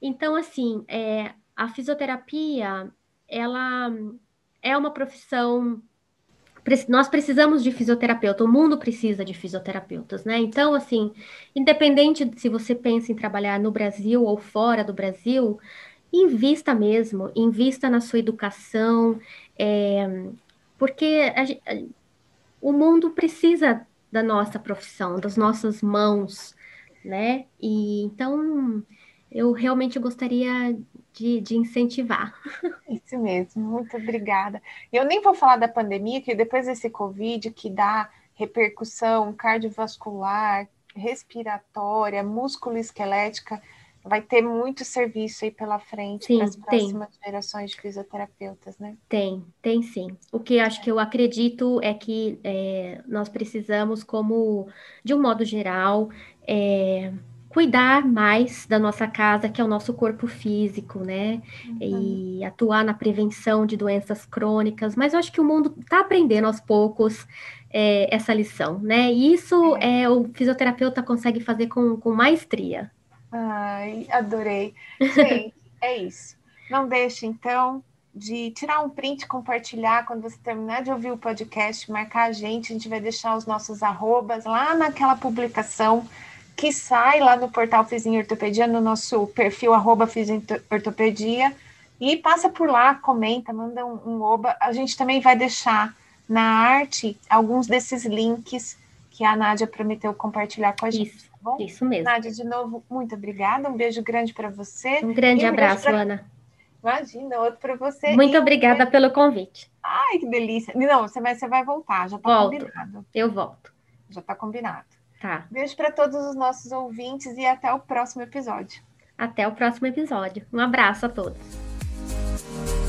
Então, assim, é, a fisioterapia, ela é uma profissão. Nós precisamos de fisioterapeuta, o mundo precisa de fisioterapeutas, né? Então, assim, independente de se você pensa em trabalhar no Brasil ou fora do Brasil, invista mesmo, invista na sua educação, é, porque a, a, o mundo precisa da nossa profissão, das nossas mãos, né? E então eu realmente gostaria de, de, incentivar. Isso mesmo, muito obrigada. Eu nem vou falar da pandemia, que depois desse Covid, que dá repercussão cardiovascular, respiratória, músculo-esquelética, vai ter muito serviço aí pela frente para as próximas tem. gerações de fisioterapeutas, né? Tem, tem sim. O que acho que eu acredito é que é, nós precisamos, como de um modo geral, é, cuidar mais da nossa casa, que é o nosso corpo físico, né? Uhum. E atuar na prevenção de doenças crônicas. Mas eu acho que o mundo está aprendendo aos poucos é, essa lição, né? E isso é. é. o fisioterapeuta consegue fazer com, com maestria. Ai, adorei. Gente, é isso. Não deixe, então, de tirar um print, compartilhar quando você terminar de ouvir o podcast, marcar a gente, a gente vai deixar os nossos arrobas lá naquela publicação que sai lá no portal Fizinho Ortopedia, no nosso perfil arroba Ortopedia, e passa por lá, comenta, manda um, um oba. A gente também vai deixar na arte alguns desses links que a Nádia prometeu compartilhar com a gente. Isso, tá bom? isso mesmo. Nádia, de novo, muito obrigada. Um beijo grande para você. Um grande um abraço, pra... Ana. Imagina, outro para você. Muito obrigada pelo convite. Ai, que delícia. Não, você vai, você vai voltar, já está combinado. Eu volto. Já está combinado. Tá. Beijo para todos os nossos ouvintes e até o próximo episódio. Até o próximo episódio. Um abraço a todos.